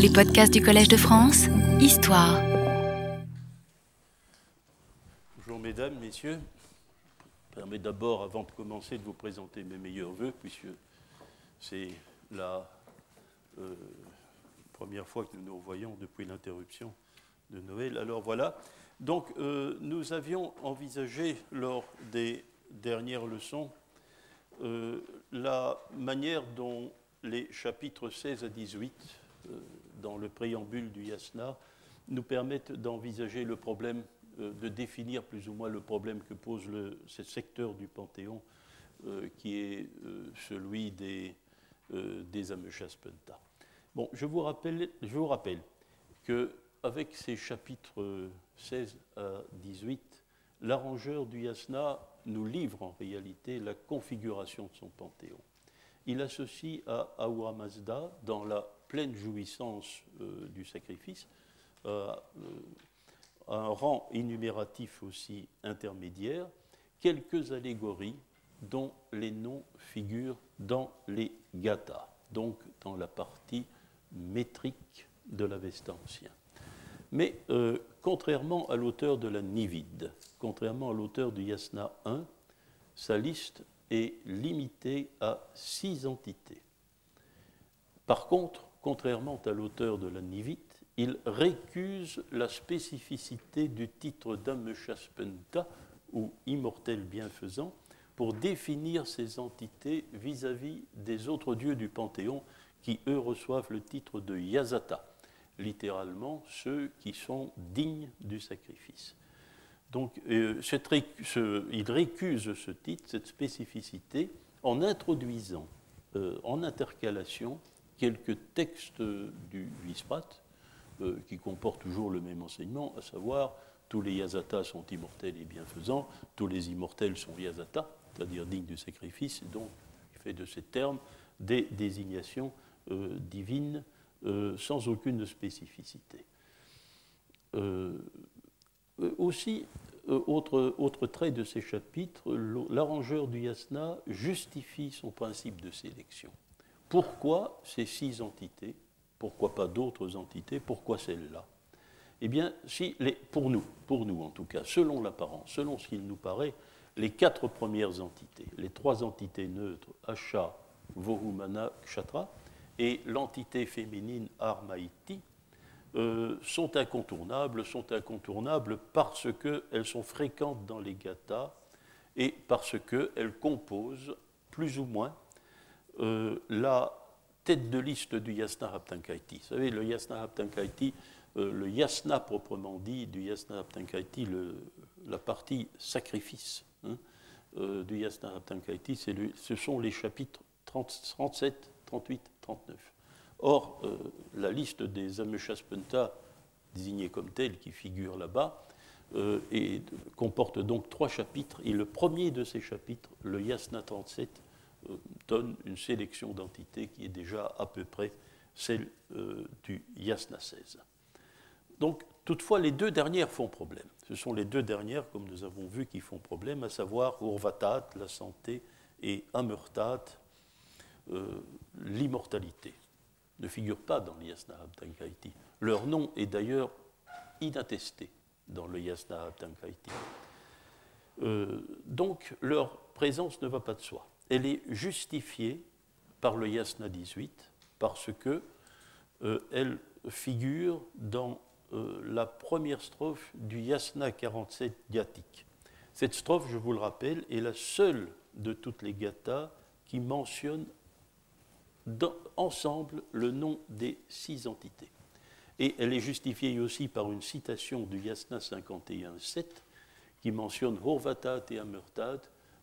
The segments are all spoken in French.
Les podcasts du Collège de France, Histoire. Bonjour mesdames, messieurs. Je permets d'abord, avant de commencer, de vous présenter mes meilleurs voeux, puisque c'est la euh, première fois que nous nous revoyons depuis l'interruption de Noël. Alors voilà. Donc euh, nous avions envisagé lors des dernières leçons euh, la manière dont les chapitres 16 à 18 euh, dans le préambule du Yasna nous permettent d'envisager le problème, euh, de définir plus ou moins le problème que pose ce secteur du Panthéon qui est celui des, des. Bon, je vous rappelle, je rappelle ces chapitres 16 à 18, l'arrangeur du Yasna nous livre en réalité la configuration de son panthéon. Il associe à Ahura Mazda, dans la pleine jouissance euh, du sacrifice, euh, un rang énumératif aussi intermédiaire, quelques allégories dont les noms figurent dans les gathas, donc dans la partie métrique de l'Avesta ancien. Mais euh, contrairement à l'auteur de la Nivide, contrairement à l'auteur du Yasna 1, sa liste est limitée à six entités. Par contre, contrairement à l'auteur de la Nivide, il récuse la spécificité du titre d'Ameshaspenta, ou immortel bienfaisant, pour définir ces entités vis-à-vis -vis des autres dieux du Panthéon qui, eux, reçoivent le titre de Yazata littéralement ceux qui sont dignes du sacrifice. Donc euh, il récuse ce titre, cette spécificité, en introduisant euh, en intercalation quelques textes du Visprat, euh, qui comportent toujours le même enseignement, à savoir tous les Yazata sont immortels et bienfaisants, tous les immortels sont Yazata, c'est-à-dire dignes du sacrifice, et donc il fait de ces termes des désignations divines euh, sans aucune spécificité. Euh, euh, aussi, autre, trait de ces chapitres, l'arrangeur du yasna justifie son principe de sélection. Pourquoi ces six entités Pourquoi pas d'autres entités Pourquoi celle-là Eh bien, pour nous, pour nous en tout cas, selon l'apparence, selon ce qu'il nous paraît, les quatre premières entités, les trois entités neutres, Asha, Vohumana, Kshatra, et l'entité féminine Armaïti euh, sont incontournables, sont incontournables parce qu'elles sont fréquentes dans les gathas et parce qu'elles composent plus ou moins euh, la tête de liste du yasna haptankaiti. Vous savez, le yasna haptankaiti, euh, le yasna proprement dit, du yasna haptankaiti, la partie sacrifice hein, du yasna haptankaiti, ce sont les chapitres 37, 38, 39. Or, euh, la liste des Ameshaspenta désignés comme tels qui figurent là-bas euh, comporte donc trois chapitres. Et le premier de ces chapitres, le Yasna 37, euh, donne une sélection d'entités qui est déjà à peu près celle du Yasna 16. Donc, toutefois, les deux dernières font problème. Ce sont les deux dernières, comme nous avons vu, qui font problème, à savoir Urvatat, la santé, et Amurtat, l'immortalité, ne figurent pas dans le Yasna Abtankaiti. Leur nom est d'ailleurs inattesté dans le Yasna Abtankaiti. Euh, donc leur présence ne va pas de soi. Elle est justifiée par le Yasna 18 parce que euh, elle figure dans euh, la première strophe du Yasna 47 Gyatik. Cette strophe, je vous le rappelle, est la seule de toutes les gathas qui mentionne ensemble le nom des six entités. Et elle est justifiée aussi par une citation du Yasna 51.7 qui mentionne Horvatat et Amurtat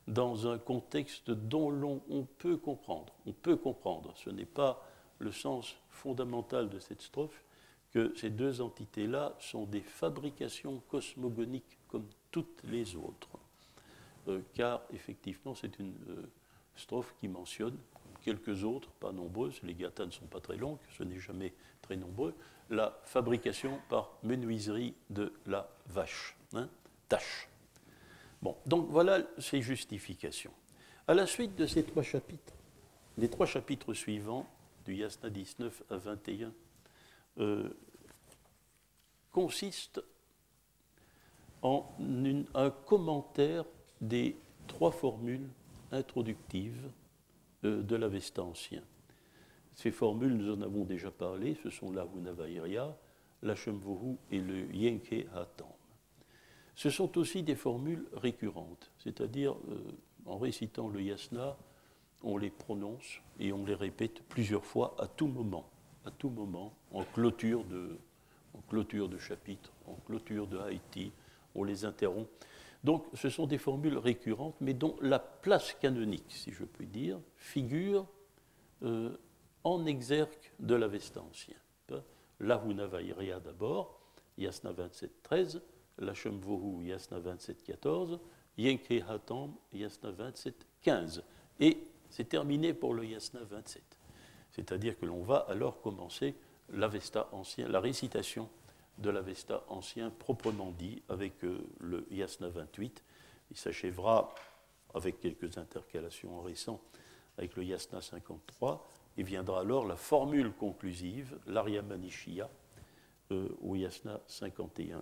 dans un contexte dont l'on on peut comprendre. On peut comprendre, ce n'est pas le sens fondamental de cette strophe, que ces deux entités-là sont des fabrications cosmogoniques comme toutes les autres. Euh, car effectivement, c'est une euh, strophe qui mentionne quelques autres, pas nombreuses, les gathas ne sont pas très longues, ce n'est jamais très nombreux, la fabrication par menuiserie de la vache, hein, tâche. Donc voilà ces justifications. À la suite de ces trois chapitres, les trois chapitres suivants, du Yasna 19 à 21, consiste en un commentaire des trois formules introductives de l'Avesta ancien. Ces formules, nous en avons déjà parlé, ce sont la Hunavairia, la et le Yenke Hatam. Ce sont aussi des formules récurrentes, c'est-à-dire euh, en récitant le yasna, on les prononce et on les répète plusieurs fois à tout moment, à tout moment, en clôture de, en chapitre, en clôture de Haïti, on les interrompt. Donc ce sont des formules récurrentes, mais dont la place canonique, si je puis dire, figure euh, en exergue de l'Avesta ancien. La Hunavairia d'abord, Yasna 27.13, la Shemvohu Yasna 27.14, Yenke Hatam Yasna 27.15. Et c'est terminé pour le Yasna 27. C'est-à-dire que l'on va alors commencer l'Avesta ancien, la récitation de l'Avesta ancien proprement dit avec euh, le Yasna 28. Il s'achèvera avec quelques intercalations en récent avec le Yasna 53 et viendra alors la formule conclusive, l'Arya Manishya, euh, au Yasna 51.4.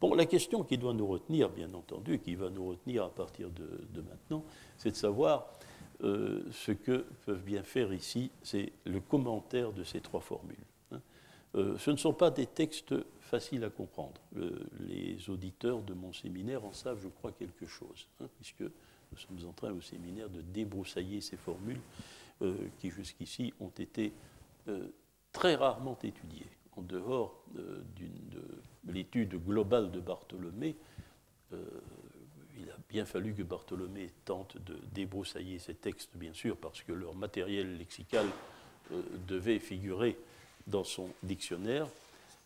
Bon, la question qui doit nous retenir, bien entendu, qui va nous retenir à partir de, maintenant, c'est de savoir euh, ce que peuvent bien faire ici, c'est le commentaire de ces trois formules. Hein. Euh, ce ne sont pas des textes faciles à comprendre. les auditeurs de mon séminaire en savent, je crois, quelque chose, hein, puisque nous sommes en train au séminaire de débroussailler ces formules euh, qui jusqu'ici ont été très rarement étudiées en dehors de, l'étude globale de Bartholomé, euh, il a bien fallu que Bartholomé tente de débroussailler ces textes, bien sûr, parce que leur matériel lexical euh, devait figurer dans son dictionnaire.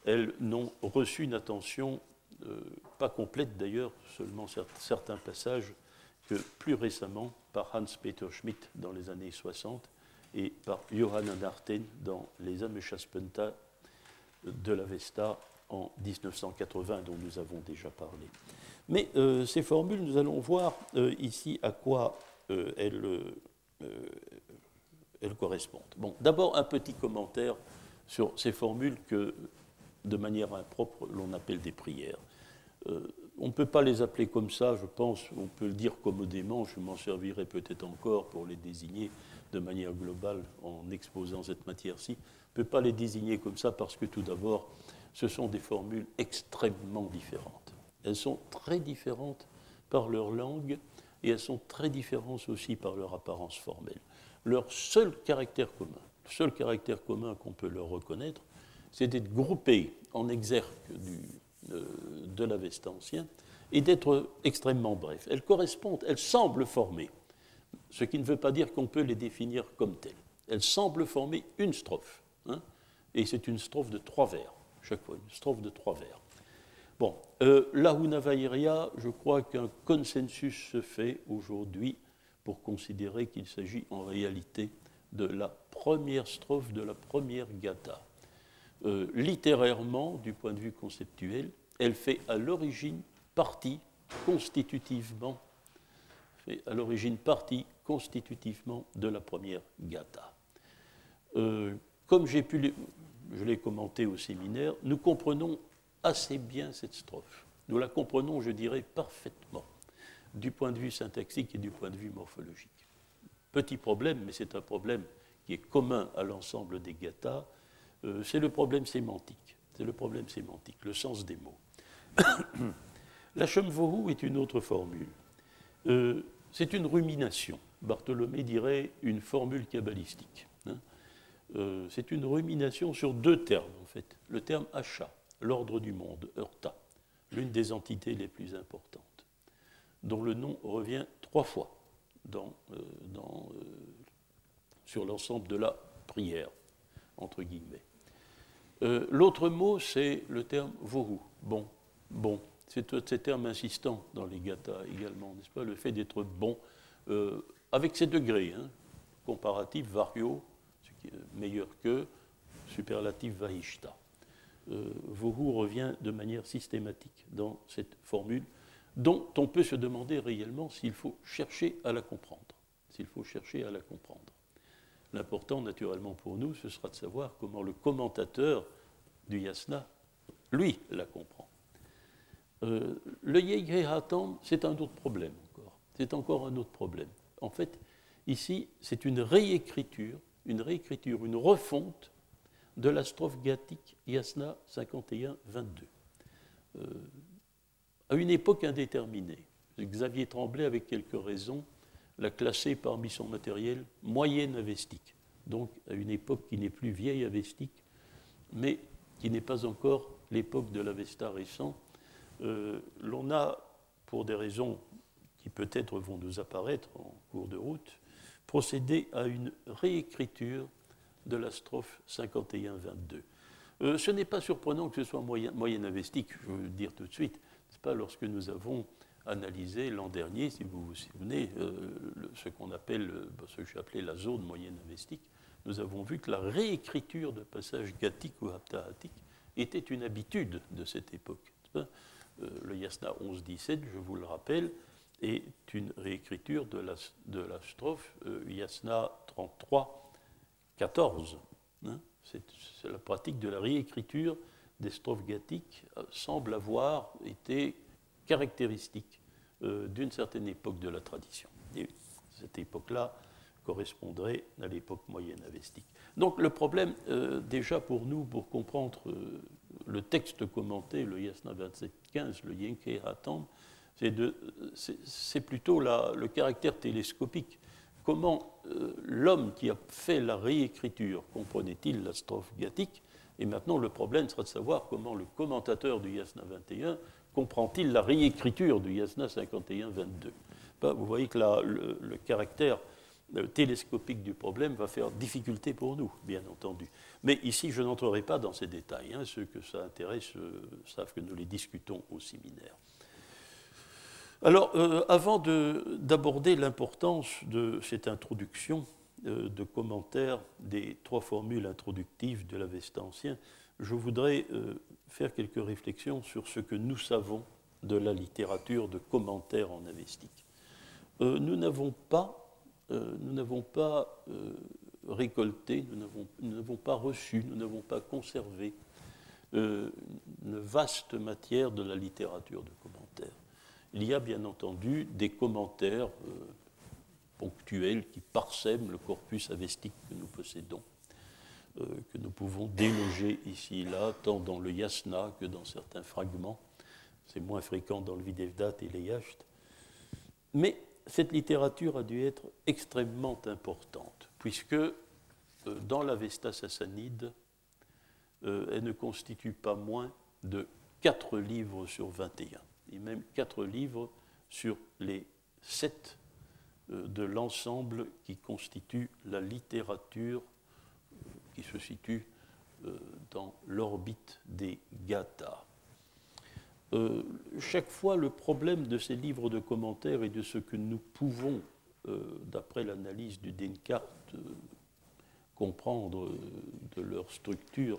Elles n'ont reçu une attention, euh, pas complète d'ailleurs, seulement certains passages, que plus récemment par Hans-Peter Schmidt dans les années 60 et par Johann Narten dans les Ameschaspenta de la Vesta en 1980 dont nous avons déjà parlé. Mais euh, ces formules, nous allons voir euh, ici à quoi euh, elles, correspondent. Bon, d'abord un petit commentaire sur ces formules que, de manière impropre, l'on appelle des prières. on ne peut pas les appeler comme ça, je pense, on peut le dire commodément, je m'en servirai peut-être encore pour les désigner de manière globale en exposant cette matière-ci ne peut pas les désigner comme ça parce que tout d'abord, ce sont des formules extrêmement différentes. Elles sont très différentes par leur langue et elles sont très différentes aussi par leur apparence formelle. Leur seul caractère commun, le seul caractère commun qu'on peut leur reconnaître, c'est d'être groupées en exergue du, euh, de l'Avesta ancien et d'être extrêmement brefs. Elles correspondent, elles semblent former, ce qui ne veut pas dire qu'on peut les définir comme telles. Elles semblent former une strophe. Hein, et c'est une strophe de trois vers, chaque fois, une strophe de trois vers. Bon, euh, la Hunavairia, je crois qu'un consensus se fait aujourd'hui pour considérer qu'il s'agit en réalité de la première strophe de la première gata. Euh, littérairement, du point de vue conceptuel, elle fait à l'origine partie constitutivement, fait à l'origine partie constitutivement de la première gata. Euh, comme j'ai pu, je l'ai commenté au séminaire, nous comprenons assez bien cette strophe. Nous la comprenons, je dirais, parfaitement, du point de vue syntaxique et du point de vue morphologique. Petit problème, mais c'est un problème qui est commun à l'ensemble des gathas, euh, c'est le problème sémantique. C'est le problème sémantique, le sens des mots. la Shemvohu est une autre formule. Euh, c'est une rumination. Bartholomé dirait une formule kabbalistique. Euh, c'est une rumination sur deux termes, en fait. Le terme achat, l'ordre du monde, Urta, l'une des entités les plus importantes, dont le nom revient trois fois dans, euh, euh, sur l'ensemble de la prière, entre guillemets. L'autre mot, c'est le terme vohu, bon, bon. C'est ces termes insistants dans les gathas également, n'est-ce pas? Le fait d'être bon, avec ses degrés, hein, comparatifs, vario, meilleur que, superlatif vahishta. Euh, Vohu revient de manière systématique dans cette formule, dont on peut se demander réellement s'il faut chercher à la comprendre. S'il faut chercher à la comprendre. L'important, naturellement, pour nous, ce sera de savoir comment le commentateur du yasna, lui, la comprend. Euh, le Yegehatam, c'est un autre problème encore. C'est encore un autre problème. En fait, ici, c'est une réécriture, une réécriture, une refonte de la strophe gathique Yasna 51-22, euh, à une époque indéterminée. Xavier Tremblay, avec quelques raisons, l'a classé parmi son matériel moyenne avestique, donc à une époque qui n'est plus vieille avestique, mais qui n'est pas encore l'époque de l'Avesta récent. Euh, l'on a, pour des raisons qui peut-être vont nous apparaître en cours de route, procédé à une réécriture de la strophe 51-22. Euh, ce n'est pas surprenant que ce soit moyen, moyen je veux dire tout de suite. Ce pas lorsque nous avons analysé l'an dernier, si vous vous souvenez, euh, ce qu'on appelle, euh, ce que j'ai appelé la zone moyenne avestique, nous avons vu que la réécriture de passages gathiques ou haptahatique était une habitude de cette époque. le Yasna 11-17, je vous le rappelle, est une réécriture de la, de la strophe Yasna 33 14. Hein, c'est, la pratique de la réécriture des strophes gathiques euh, semble avoir été caractéristique euh, d'une certaine époque de la tradition. Et cette époque-là correspondrait à l'époque moyenne avestique. Donc le problème, euh, déjà pour nous, pour comprendre le texte commenté, le Yasna 27.15, le Yenke Hatam, c'est, plutôt le caractère télescopique comment euh, l'homme qui a fait la réécriture comprenait-il la strophe gathique Et maintenant, le problème sera de savoir comment le commentateur du Yasna 21 comprend-il la réécriture du Yasna 51-22. Ben, vous voyez que le, caractère euh, télescopique du problème va faire difficulté pour nous, bien entendu. Mais ici, je n'entrerai pas dans ces détails. Hein. Ceux que ça intéresse euh, savent que nous les discutons au séminaire. Alors, euh, avant d'aborder l'importance de cette introduction euh, de commentaires des trois formules introductives de l'Avesta ancien, je voudrais euh, faire quelques réflexions sur ce que nous savons de la littérature de commentaires en avestique. nous n'avons pas, nous n'avons pas récolté, nous n'avons pas reçu, nous n'avons pas conservé une vaste matière de la littérature de commentaires il y a bien entendu des commentaires euh, ponctuels qui parsèment le corpus avestique que nous possédons, euh, que nous pouvons déloger ici et là, tant dans le yasna que dans certains fragments. C'est moins fréquent dans le Videvdat et les Yacht. Mais cette littérature a dû être extrêmement importante, puisque euh, dans l'Avesta sassanide, elle ne constitue pas moins de 4 livres sur 21 et même quatre livres sur les sept euh, de l'ensemble qui constitue la littérature euh, qui se situe euh, dans l'orbite des Gathas. chaque fois, le problème de ces livres de commentaires et de ce que nous pouvons, d'après l'analyse du Descartes, comprendre de leur structure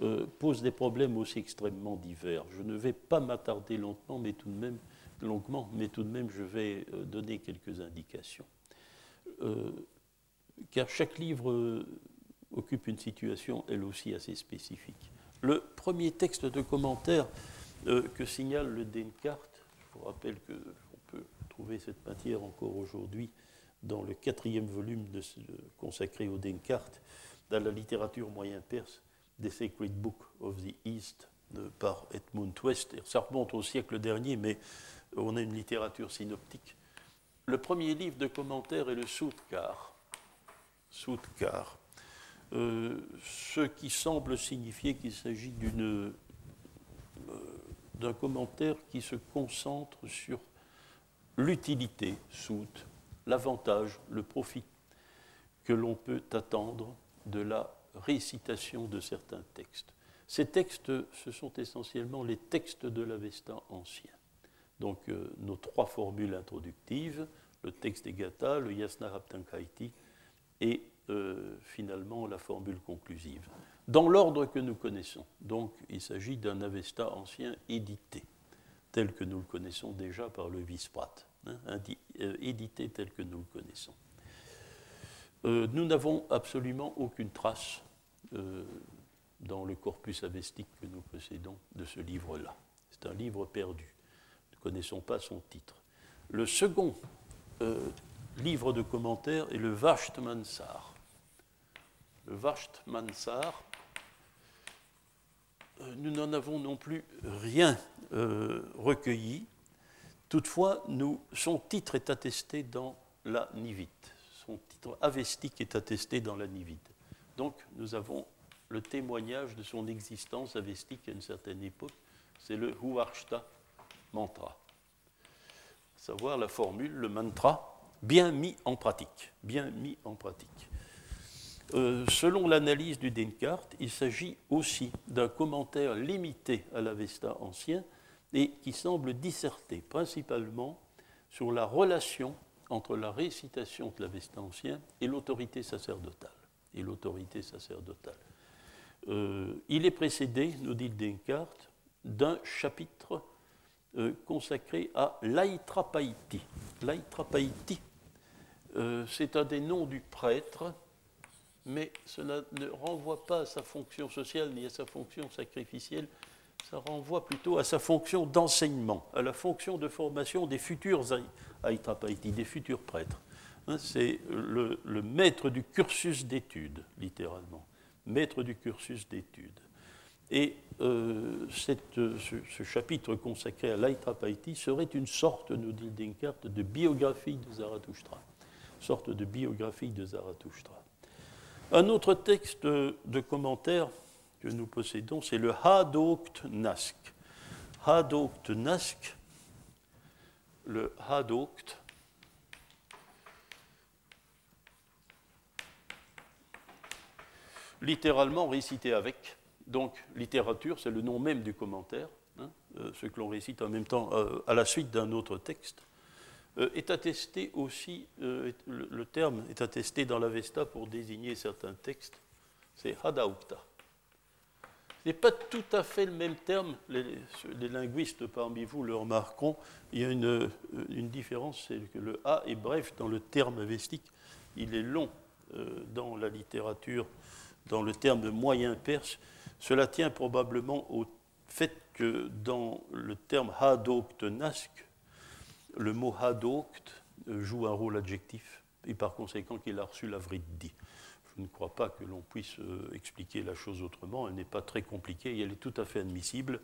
euh, pose des problèmes aussi extrêmement divers. Je ne vais pas m'attarder longuement, mais tout de même, longuement, mais tout de même, je vais euh, donner quelques indications. Euh, car chaque livre occupe une situation, elle aussi, assez spécifique. Le premier texte de commentaire que signale le Descartes, je vous rappelle qu'on peut trouver cette matière encore aujourd'hui dans le quatrième volume consacré au Descartes, dans la littérature moyen-perse, The Sacred Book of the East par Edmund West. Ça remonte au siècle dernier, mais on a une littérature synoptique. Le premier livre de commentaires est le Soutkar. Soutkar. Euh, ce qui semble signifier qu'il s'agit euh, d'un commentaire qui se concentre sur l'utilité, sout, l'avantage, le profit que l'on peut attendre de la récitation de certains textes. Ces textes, ce sont essentiellement les textes de l'Avesta ancien. Donc euh, nos trois formules introductives, le texte des Gata, le Yasna Raptankaiti et euh, finalement la formule conclusive. Dans l'ordre que nous connaissons. Donc il s'agit d'un Avesta ancien édité, tel que nous le connaissons déjà par le Visprat, hein, euh, édité tel que nous le connaissons. nous n'avons absolument aucune trace euh, dans le corpus avestique que nous possédons de ce livre-là. C'est un livre perdu. Nous ne connaissons pas son titre. Le second euh, livre de commentaires est le Vashtmansar. Le Vashtmansar, euh, nous n'en avons non plus rien recueilli. Toutefois, son titre est attesté dans la Nivite. Son titre avestique est attesté dans la Nivite. Donc, nous avons le témoignage de son existence avestique à une certaine époque. C'est le Huarshta mantra. Savoir la formule, le mantra, bien mis en pratique. Bien mis en pratique. Euh, selon l'analyse du Descartes, il s'agit aussi d'un commentaire limité à l'Avesta ancien et qui semble disserter principalement sur la relation entre la récitation de l'Avesta ancien et l'autorité sacerdotale. Et l'autorité sacerdotale. Euh, il est précédé, nous dit Descartes, d'un chapitre euh, consacré à l'Aitrapaïti. L'Aitrapaïti, c'est un des noms du prêtre mais cela ne renvoie pas à sa fonction sociale ni à sa fonction sacrificielle, ça renvoie plutôt à sa fonction d'enseignement, à la fonction de formation des futurs Aïtrapaïti, des futurs prêtres. Hein, c'est le, maître du cursus d'études, littéralement, maître du cursus d'études. Et euh, ce, chapitre consacré à l'Aïtrapaïti serait une sorte, nous dit Descartes, de biographie de Zarathustra, sorte de biographie de Zarathustra. Un autre texte de commentaire que nous possédons, c'est le Hadokt Nask. Hadokt Nask, le Hadokt, littéralement récité avec. Donc, littérature, c'est le nom même du commentaire, hein, euh, ce que l'on récite en même temps euh, à la suite d'un autre texte. Euh, est attesté aussi, le, terme est attesté dans l'Avesta pour désigner certains textes, c'est Hadaukta. Ce n'est pas tout à fait le même terme, les, linguistes parmi vous le remarqueront, il y a une, une différence, c'est que le A est bref dans le terme avestique, il est long dans la littérature, dans le terme moyen perse. Cela tient probablement au fait que dans le terme Hadoktenask, le mot hadokt joue un rôle adjectif et par conséquent qu'il a reçu la vriddi. Je ne crois pas que l'on puisse euh, expliquer la chose autrement. Elle n'est pas très compliquée et elle est tout à fait admissible.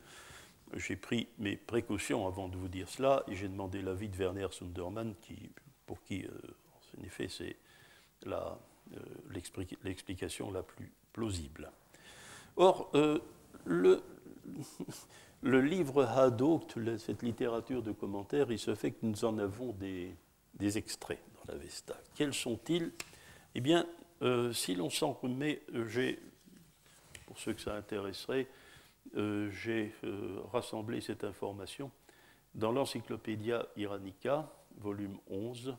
J'ai pris mes précautions avant de vous dire cela et j'ai demandé l'avis de Werner Sundermann, qui, pour qui, euh, en effet, c'est euh, l'explication la plus plausible. Or, le, le livre Hadot, cette littérature de commentaires, il se fait que nous en avons des, extraits dans l'Avesta. Quels sont-ils? Eh bien, euh, si l'on s'en remet, euh, j'ai, pour ceux que ça intéresserait, euh, j'ai rassemblé cette information dans l'Encyclopédia Iranica, volume 11,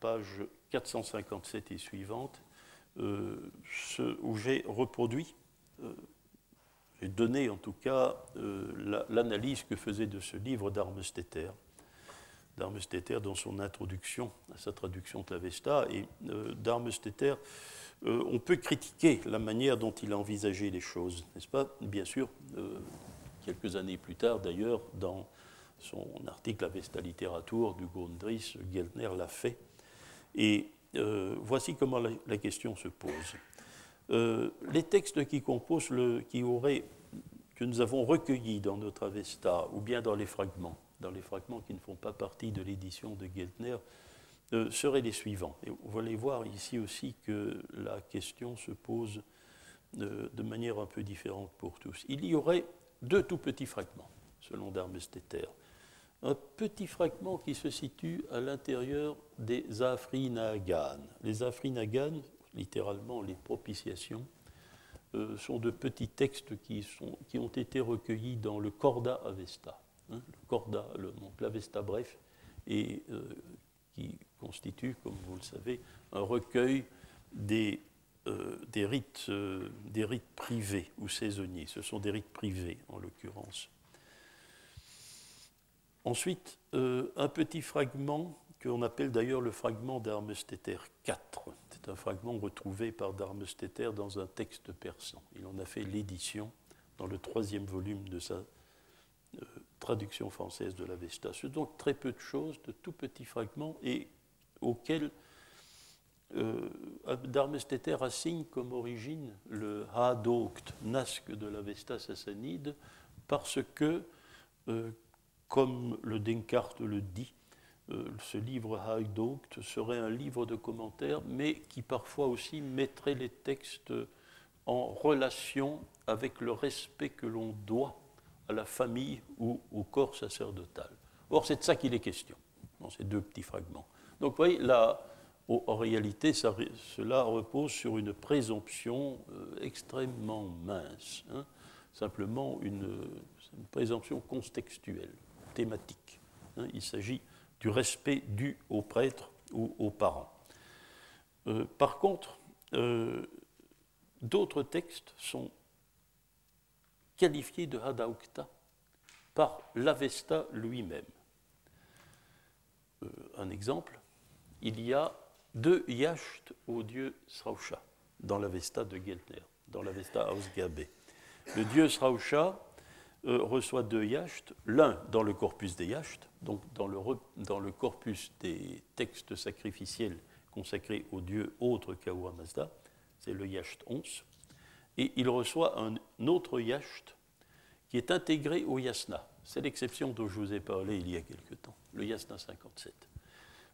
page 457 et suivante, où j'ai reproduit j'ai donné en tout cas euh, l'analyse que faisait de ce livre d'Armesteter, d'Armesteter dans son introduction à sa traduction de l'Avesta. Et euh, d'Armesteter, euh, on peut critiquer la manière dont il a envisagé les choses, n'est-ce pas? Bien sûr, quelques années plus tard d'ailleurs, dans son article Avesta Literatur du Gondris, Geltner l'a fait. Et voici comment la question se pose. Euh, les textes qui composent le, qui auraient, que nous avons recueillis dans notre Avesta, ou bien dans les fragments, dans les fragments qui ne font pas partie de l'édition de Geltner, euh, seraient les suivants. Et vous allez voir ici aussi que la question se pose euh, de manière un peu différente pour tous. Il y aurait deux tout petits fragments, selon Darmesteter. Un petit fragment qui se situe à l'intérieur des Afrinagan. Les Afrinagan, littéralement les propitiations, euh, sont de petits textes qui, ont été recueillis dans le Corda Avesta. Hein, le Corda, le, donc l'Avesta bref, et euh, qui constitue, comme vous le savez, un recueil euh, des rites privés ou saisonniers. Ce sont des rites privés, en l'occurrence. Ensuite, un petit fragment qu'on appelle d'ailleurs le fragment d'Armesteter 4. C'est un fragment retrouvé par Darmesteter dans un texte persan. Il en a fait l'édition dans le troisième volume de sa euh, traduction française de l'Avesta. C'est donc très peu de choses, de tout petits fragments, et auxquels euh, assigne comme origine le Hadokt, Nasque de l'Avesta sassanide, parce que, euh, comme le Denkart le dit, euh, ce livre Hadokt serait un livre de commentaires, mais qui parfois aussi mettrait les textes en relation avec le respect que l'on doit à la famille ou au corps sacerdotal. Or, c'est de ça qu'il est question, dans ces deux petits fragments. Donc, vous voyez, là, en réalité, cela repose sur une présomption euh, extrêmement mince, hein. simplement une, présomption contextuelle, thématique. Hein. Il s'agit du respect dû aux prêtres ou aux parents. Euh, par contre, euh, d'autres textes sont qualifiés de Hadaukta par l'Avesta lui-même. un exemple, il y a deux yachts au dieu Srausha dans l'Avesta de Geltner, dans l'Avesta Ausgabe. Le dieu Srausha euh, reçoit deux yachts, l'un dans le corpus des yachts, donc dans le, dans le, corpus des textes sacrificiels consacrés au dieu autre qu'Ahura Mazda, c'est le yacht 11, et il reçoit un autre yacht qui est intégré au yasna. C'est l'exception dont je vous ai parlé il y a quelque temps, le yasna 57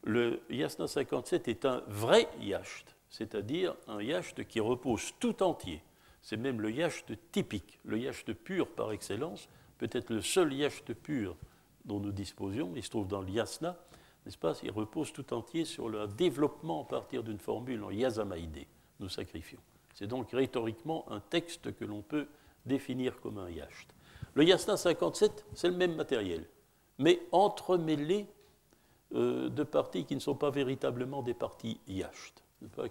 le yasna 57 est un vrai yacht, c'est-à-dire un yacht qui repose tout entier. C'est même le yacht typique, le yacht pur par excellence, peut-être le seul yacht pur dont nous disposions, il se trouve dans le yasna, n'est-ce pas? Il repose tout entier sur le développement à partir d'une formule en yasamaïdé, nous sacrifions. C'est donc rhétoriquement un texte que l'on peut définir comme un yacht. Le yasna 57, c'est le même matériel, mais entremêlé euh, de parties qui ne sont pas véritablement des parties yacht,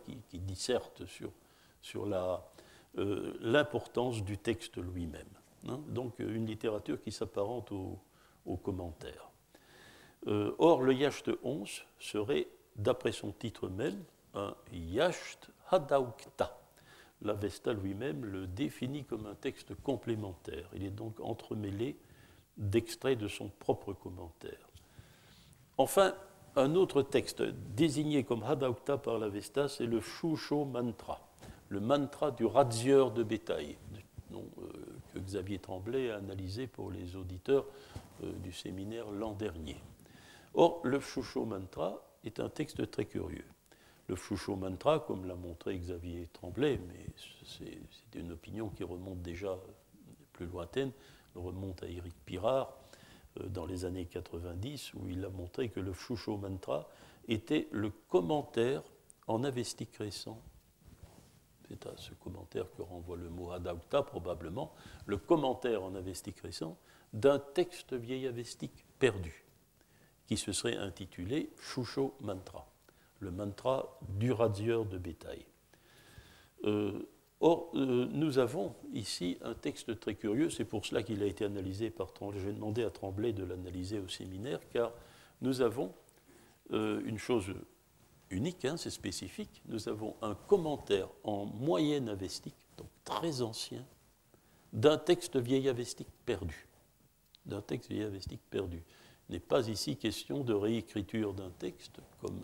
qui, qui, dissertent sur, sur euh, l'importance du texte lui-même. Hein. Donc euh, une littérature qui s'apparente aux au commentaires. or, le yacht 11 serait, d'après son titre même, un yacht hadaukta. L'Avesta lui-même le définit comme un texte complémentaire. Il est donc entremêlé d'extraits de son propre commentaire. Enfin, un autre texte désigné comme Hadaukta par l'Avesta, c'est le Shusho Mantra, le mantra du razieur de bétail, euh, que Xavier Tremblay a analysé pour les auditeurs euh, du séminaire l'an dernier. Or, le Shusho Mantra est un texte très curieux. Le Shusho Mantra, comme l'a montré Xavier Tremblay, mais c'est une opinion qui remonte déjà plus lointaine, remonte à Éric Pirard, euh, dans les années 90, où il a montré que le Shusho Mantra était le commentaire en avestique récent. C'est à ce commentaire que renvoie le mot Adaukta, probablement, le commentaire en avestique récent d'un texte vieil avestique perdu, qui se serait intitulé Shusho Mantra, le mantra du radieur de bétail. Euh, Or, euh, nous avons ici un texte très curieux, c'est pour cela qu'il a été analysé par Tremblay. J'ai demandé à Tremblay de l'analyser au séminaire, car nous avons euh, une chose unique, hein, c'est spécifique, nous avons un commentaire en moyenne avestique, donc très ancien, d'un texte vieil avestique perdu. D'un texte vieil avestique perdu. Il n'est pas ici question de réécriture d'un texte, comme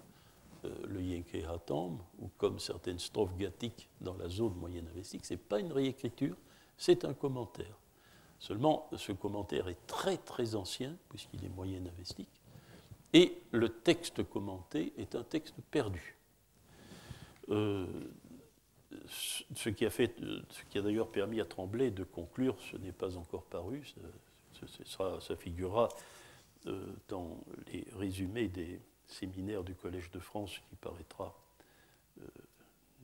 euh, le Yenke Hatam, ou comme certaines strophes gathiques dans la zone moyenne avestique, ce n'est pas une réécriture, c'est un commentaire. Seulement, ce commentaire est très très ancien, puisqu'il est moyenne avestique, et le texte commenté est un texte perdu. Euh, ce qui a, a d'ailleurs permis à Tremblay de conclure, ce n'est pas encore paru, ça, ça figurera euh, dans les résumés des, séminaire du Collège de France qui paraîtra, euh,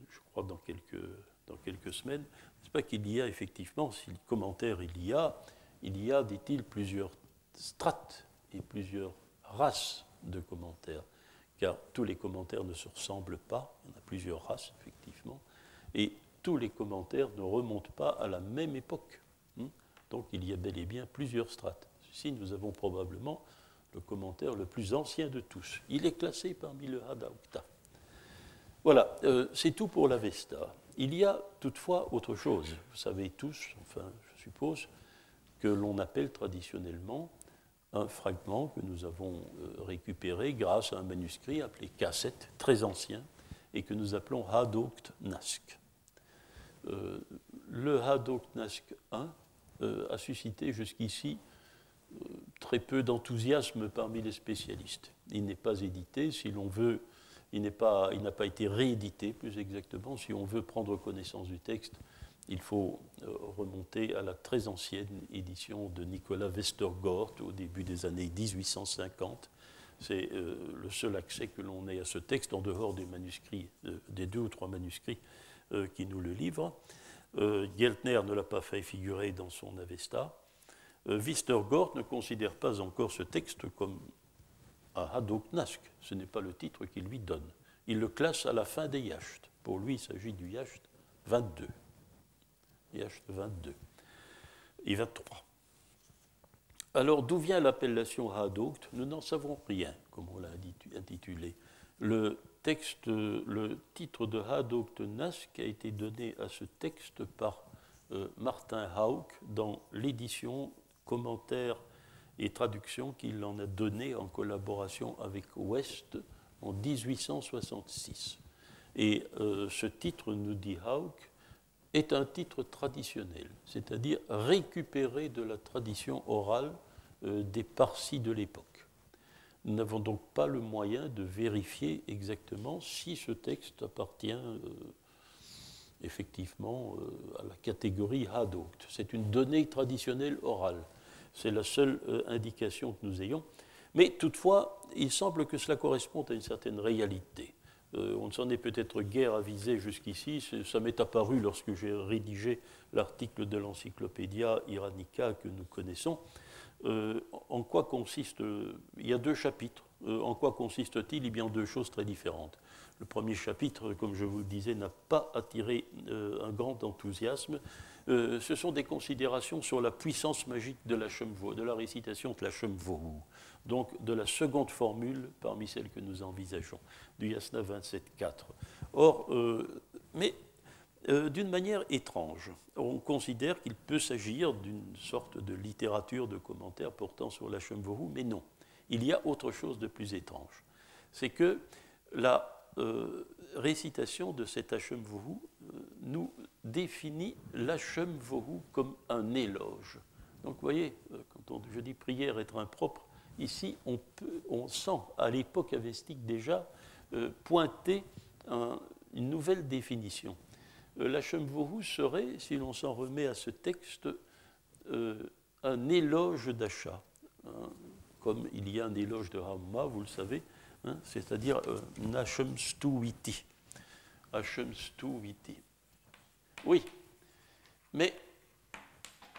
je crois, dans quelques, dans quelques semaines. C'est pas qu'il y a effectivement, si le commentaire il y a, il y a, dit-il, plusieurs strates et plusieurs races de commentaires, car tous les commentaires ne se ressemblent pas, il y en a plusieurs races, effectivement, et tous les commentaires ne remontent pas à la même époque. Hein. Donc il y a bel et bien plusieurs strates. Ici, nous avons probablement le commentaire le plus ancien de tous. Il est classé parmi le Hadaukta. Voilà, euh, c'est tout pour l'Avesta. Il y a toutefois autre chose. Vous savez tous, enfin, je suppose, que l'on appelle traditionnellement un fragment que nous avons euh, récupéré grâce à un manuscrit appelé cassette, très ancien, et que nous appelons Hadokt Nask. Euh, le Hadokt Nask 1 euh, a suscité jusqu'ici très peu d'enthousiasme parmi les spécialistes. Il n'est pas édité, si l'on veut, il n'a pas, été réédité, plus exactement, si on veut prendre connaissance du texte il faut euh, remonter à la très ancienne édition de Nicolas Westergort au début des années 1850. C'est euh, le seul accès que l'on ait à ce texte en dehors des manuscrits, euh, des deux ou trois manuscrits qui nous le livrent. Geltner ne l'a pas fait figurer dans son Avesta. Westergort ne considère pas encore ce texte comme un Hadoknask. Ce n'est pas le titre qu'il lui donne. Il le classe à la fin des Yacht. Pour lui, il s'agit du Yacht 22. IH22 et 23. Alors, d'où vient l'appellation Hadokt Nous n'en savons rien, comme on l'a intitulé. Le, texte, le titre de Hadokt Nask a été donné à ce texte par euh, Martin Hauck dans l'édition commentaire et traduction qu'il en a donné en collaboration avec West en 1866. Et euh, ce titre, nous dit Hauck, est un titre traditionnel, c'est-à-dire récupéré de la tradition orale euh, des parsis de l'époque. Nous n'avons donc pas le moyen de vérifier exactement si ce texte appartient euh, effectivement euh, à la catégorie Hadokt. C'est une donnée traditionnelle orale. C'est la seule indication que nous ayons. Mais toutefois, il semble que cela corresponde à une certaine réalité. Euh, on ne s'en est peut-être guère avisé jusqu'ici. Ça m'est apparu lorsque j'ai rédigé l'article de l'encyclopédia Iranica que nous connaissons. Euh, en quoi consiste. Il y a deux chapitres. Euh, en quoi consiste-t-il? Il y a deux choses très différentes. Le premier chapitre, comme je vous le disais, n'a pas attiré un grand enthousiasme. Ce sont des considérations sur la puissance magique de la, de la récitation de la Shemvohu donc de la seconde formule parmi celles que nous envisageons, du Yasna 27.4. Or, euh, mais euh, d'une manière étrange, on considère qu'il peut s'agir d'une sorte de littérature de commentaires portant sur la Shemvohu, mais non. Il y a autre chose de plus étrange. C'est que la euh, récitation de cet Hashemvohu nous définit l'Hashemvohu comme un éloge. Donc, vous voyez, quand je dis prière être impropre, Ici, on, on sent à l'époque avestique déjà euh, pointer une nouvelle définition. Euh, la Shemvohu serait, si l'on s'en remet à ce texte, euh, un éloge d'achat, hein, comme il y a un éloge de Ramma, vous le savez, hein, c'est-à-dire Nashem Stuwiti. Oui, mais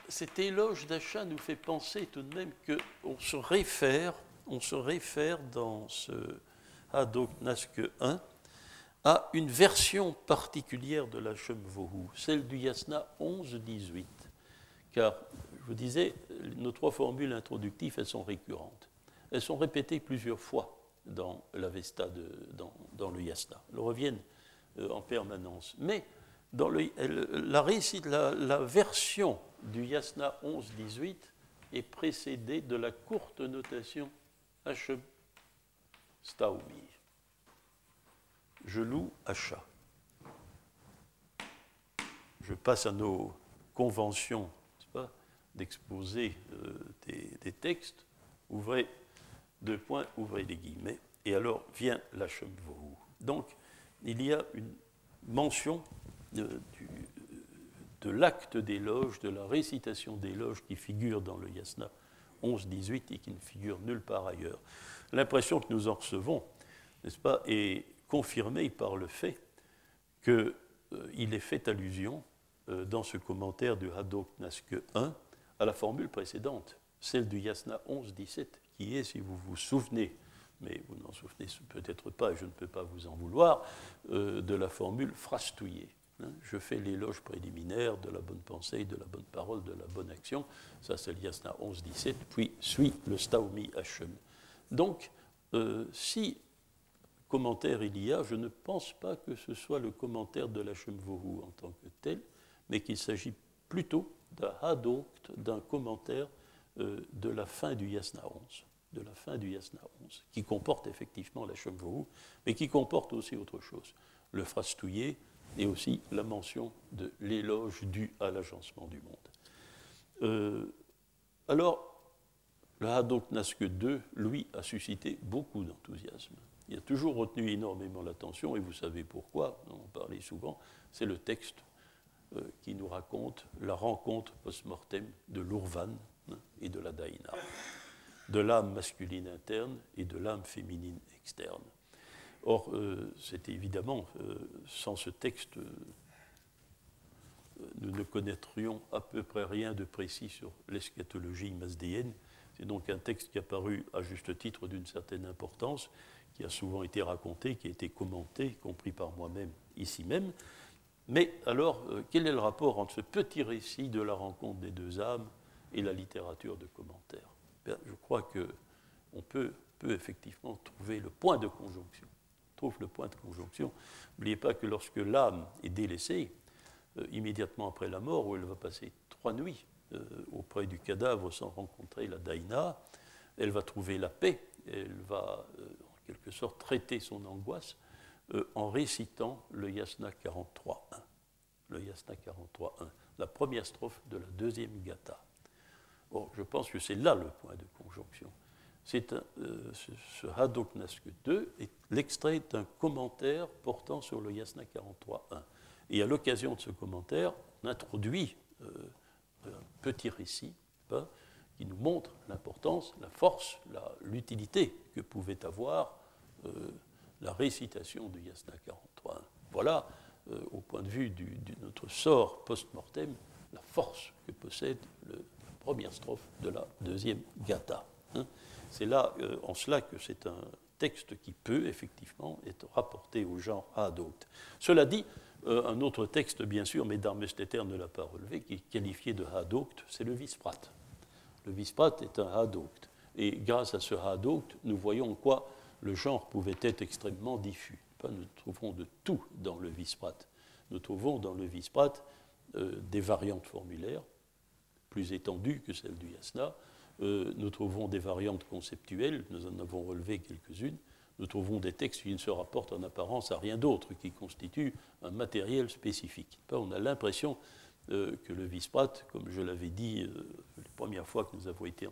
cet éloge d'achat nous fait penser tout de même qu'on se réfère, on se réfère dans ce Hadok Naske 1 à une version particulière de la Shemvohu, celle du Yasna 11-18. Car, je vous disais, nos trois formules introductives, elles sont récurrentes. Elles sont répétées plusieurs fois dans l'Avesta, dans, dans, le Yasna. Elles reviennent euh, en permanence. La, version du Yasna 11-18 est précédée de la courte notation Hachem Staoumi. Je loue Hacha. Je passe à nos conventions d'exposer euh, des, textes. Ouvrez deux points, ouvrez les guillemets. Et alors vient l'Hachem. Donc, il y a une mention de, l'acte d'éloge, de la récitation d'éloge qui figure dans le Yasna 11-18 et qui ne figure nulle part ailleurs. L'impression que nous en recevons, n'est-ce pas, est confirmée par le fait qu'il euh, est fait allusion euh, dans ce commentaire du Hadok Naske 1 à la formule précédente, celle du Yasna 11-17, qui est, si vous vous souvenez, mais vous n'en souvenez peut-être pas et je ne peux pas vous en vouloir, euh, de la formule frastouillée. Hein, je fais l'éloge préliminaire de la bonne pensée, de la bonne parole, de la bonne action. Ça, c'est l'Yasna 11-17. Puis suit le Staumi Hashem. Donc, euh, si commentaire il y a, je ne pense pas que ce soit le commentaire de la Shemvohu en tant que tel, mais qu'il s'agit plutôt d'un hadokt, d'un commentaire euh, de la fin du Yasna 11, de la fin du Yasna 11, qui comporte effectivement la Shemvohu, mais qui comporte aussi autre chose, le frastouillé et aussi la mention de l'éloge dû à l'agencement du monde. Euh, alors, le Hadok Naske 2, lui, a suscité beaucoup d'enthousiasme. Il a toujours retenu énormément l'attention, et vous savez pourquoi, on en parlait souvent, c'est le texte euh, qui nous raconte la rencontre post-mortem de l'Urvan hein, et de la Daïna, de l'âme masculine interne et de l'âme féminine externe. Or, euh, c'est évidemment, euh, sans ce texte, nous ne connaîtrions à peu près rien de précis sur l'eschatologie masdéenne, c'est donc un texte qui a paru à juste titre d'une certaine importance, qui a souvent été raconté, qui a été commenté, compris par moi-même ici même. Mais alors, euh, quel est le rapport entre ce petit récit de la rencontre des deux âmes et la littérature de commentaires? Je crois qu'on peut effectivement trouver le point de conjonction. Trouve le point de conjonction. N'oubliez pas que lorsque l'âme est délaissée, euh, immédiatement après la mort, où elle va passer trois nuits euh, auprès du cadavre sans rencontrer la Daïna, elle va trouver la paix, elle va euh, en quelque sorte traiter son angoisse en récitant le Yasna 43.1. Le Yasna 43.1, la première strophe de la deuxième gata. Bon, je pense que c'est là le point de conjonction. C'est ce, ce Hadoknask 2 est l'extrait d'un commentaire portant sur le Yasna 43.1. Et à l'occasion de ce commentaire, on introduit un petit récit hein, qui nous montre l'importance, la force, l'utilité que pouvait avoir euh, la récitation de Yasna 43. Voilà, euh, au point de vue de notre sort post-mortem, la force que possède la première strophe de la deuxième gata. Hein. C'est là, euh, en cela, que c'est un texte qui peut effectivement être rapporté au genre adopte. Cela dit, euh, un autre texte, bien sûr, mais Darmesteter ne l'a pas relevé, qui est qualifié de Hadokt, c'est le Visprat. Le Visprat est un Hadokt. Et grâce à ce Hadokt, nous voyons quoi le genre pouvait être extrêmement diffus. Nous trouvons de tout dans le Visprat. Nous trouvons dans le Visprat euh, des variantes formulaires, plus étendues que celles du Yasna. Euh, nous trouvons des variantes conceptuelles, nous en avons relevé quelques-unes nous trouvons des textes qui ne se rapportent en apparence à rien d'autre, qui constituent un matériel spécifique. On a l'impression euh, que le Visprat, comme je l'avais dit euh, la première fois que nous avons été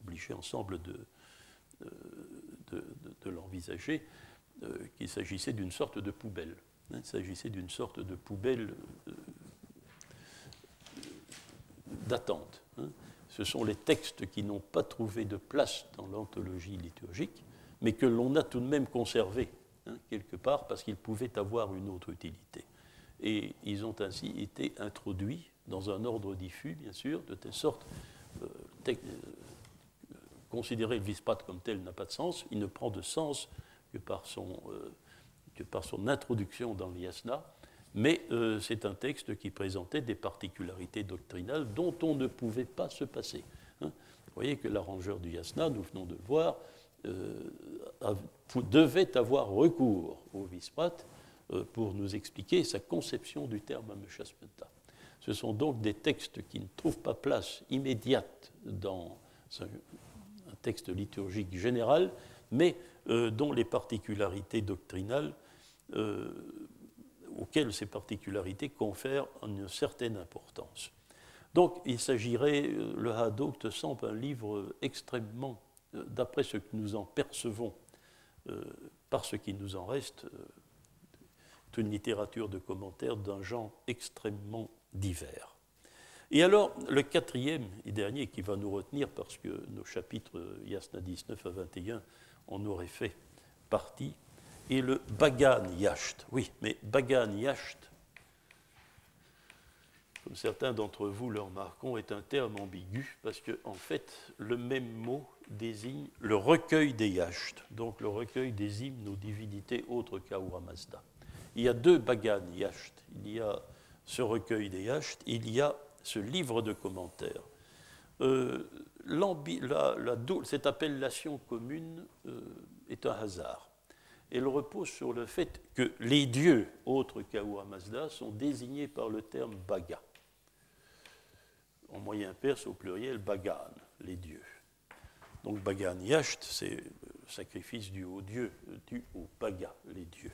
obligés ensemble de, euh, l'envisager, qu'il s'agissait d'une sorte de poubelle. Hein, il s'agissait d'une sorte de poubelle d'attente. Ce sont les textes qui n'ont pas trouvé de place dans l'anthologie liturgique mais que l'on a tout de même conservé, hein, quelque part, parce qu'ils pouvaient avoir une autre utilité. Et ils ont ainsi été introduits dans un ordre diffus, bien sûr, de telle sorte, euh, euh, considérer le Visprat comme tel n'a pas de sens, il ne prend de sens que par son, euh, que par son introduction dans l'Yasna, mais c'est un texte qui présentait des particularités doctrinales dont on ne pouvait pas se passer. Hein. Vous voyez que l'arrangeur du Yasna, nous venons de le voir, euh, devait avoir recours au Visprat euh, pour nous expliquer sa conception du terme Ameshasmenta. Ce sont donc des textes qui ne trouvent pas place immédiate dans un, texte liturgique général, mais euh, dont les particularités doctrinales, ces particularités confèrent une certaine importance. Donc il s'agirait, le Hadok semble un livre extrêmement euh, d'après ce que nous en percevons, euh, par ce qui nous en reste, euh, une littérature de commentaires d'un genre extrêmement divers. Et alors, le quatrième et dernier qui va nous retenir, parce que nos chapitres Yasna 19 à 21 en auraient fait partie, est le Bagan Yasht. Oui, mais Bagan Yasht, comme certains d'entre vous le remarqueront, est un terme ambigu, parce qu'en en fait, le même mot désigne le recueil des yachts, donc le recueil des hymnes aux divinités autres qu'Ahura Mazda. Il y a deux bagan yachts. Il y a ce recueil des yachts, il y a ce livre de commentaires. cette appellation commune est un hasard. Elle repose sur le fait que les dieux autres qu'Aoua Mazda sont désignés par le terme Baga. En moyen perse, au pluriel, Bagan, les dieux. Donc Bagan Yasht, c'est le sacrifice dû aux dieux, dû au Baga, les dieux.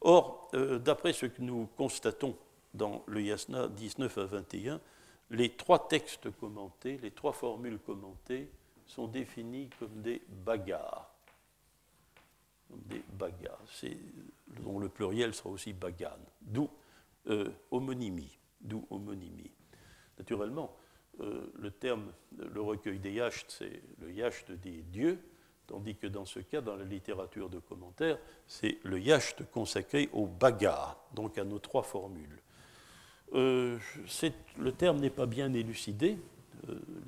Or, euh, d'après ce que nous constatons dans le Yasna 19 à 21, les trois textes commentés, les trois formules commentées sont définis comme des bagas. Des bagas, dont le pluriel sera aussi bagan, d'où euh, homonymie. D'où homonymie. Naturellement, euh, le terme, le recueil des yachts, c'est le yacht des dieux, tandis que dans ce cas, dans la littérature de commentaires, c'est le yacht consacré au bagarre, donc à nos trois formules. Euh, le terme n'est pas bien élucidé.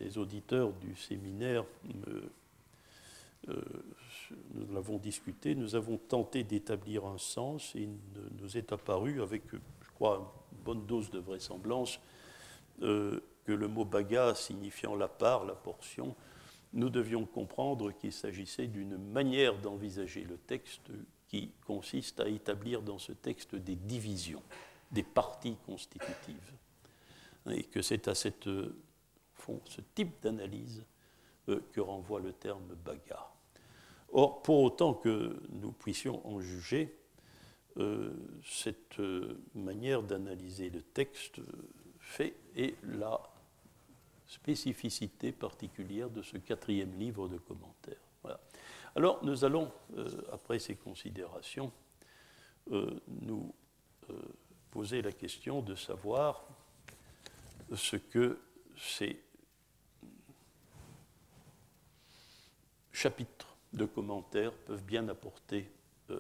Les auditeurs du séminaire, nous l'avons discuté, nous avons tenté d'établir un sens et il nous est apparu avec, je crois, une bonne dose de vraisemblance que le mot baga signifiant la part, la portion, nous devions comprendre qu'il s'agissait d'une manière d'envisager le texte qui consiste à établir dans ce texte des divisions, des parties constitutives. Et que c'est à cette, fond, ce type d'analyse euh, que renvoie le terme baga. Or, pour autant que nous puissions en juger, euh, cette euh, manière d'analyser le texte fait est la spécificité particulière de ce quatrième livre de commentaires. Alors nous allons, euh, après ces considérations, euh, nous euh, poser la question de savoir ce que ces chapitres de commentaires peuvent bien apporter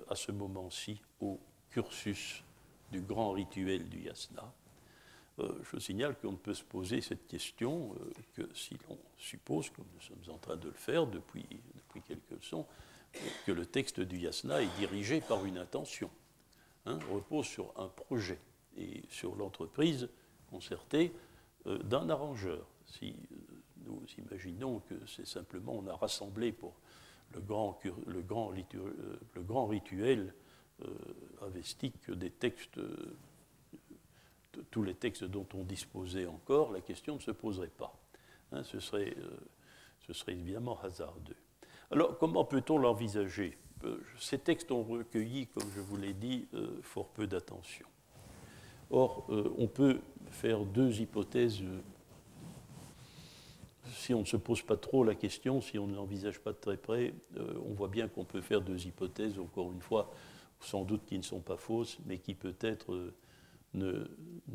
à ce moment-ci au cursus du grand rituel du yasna euh, je signale qu'on ne peut se poser cette question euh, que si l'on suppose, comme nous sommes en train de le faire depuis, depuis quelques leçons, que le texte du yasna est dirigé par une intention, hein, repose sur un projet et sur l'entreprise concertée euh, d'un arrangeur. Si nous imaginons que c'est simplement, on a rassemblé pour le grand, le grand, le grand rituel avestique des textes tous les textes dont on disposait encore, la question ne se poserait pas. Hein, ce, serait, euh, ce, serait, évidemment hasardeux. Alors, comment peut-on l'envisager? Euh, Ces textes ont recueilli, comme je vous l'ai dit, euh, fort peu d'attention. Or, on peut faire deux hypothèses. Si on ne se pose pas trop la question, si on ne l'envisage pas de très près, on voit bien qu'on peut faire deux hypothèses, encore une fois, sans doute qui ne sont pas fausses, mais qui peut-être ne,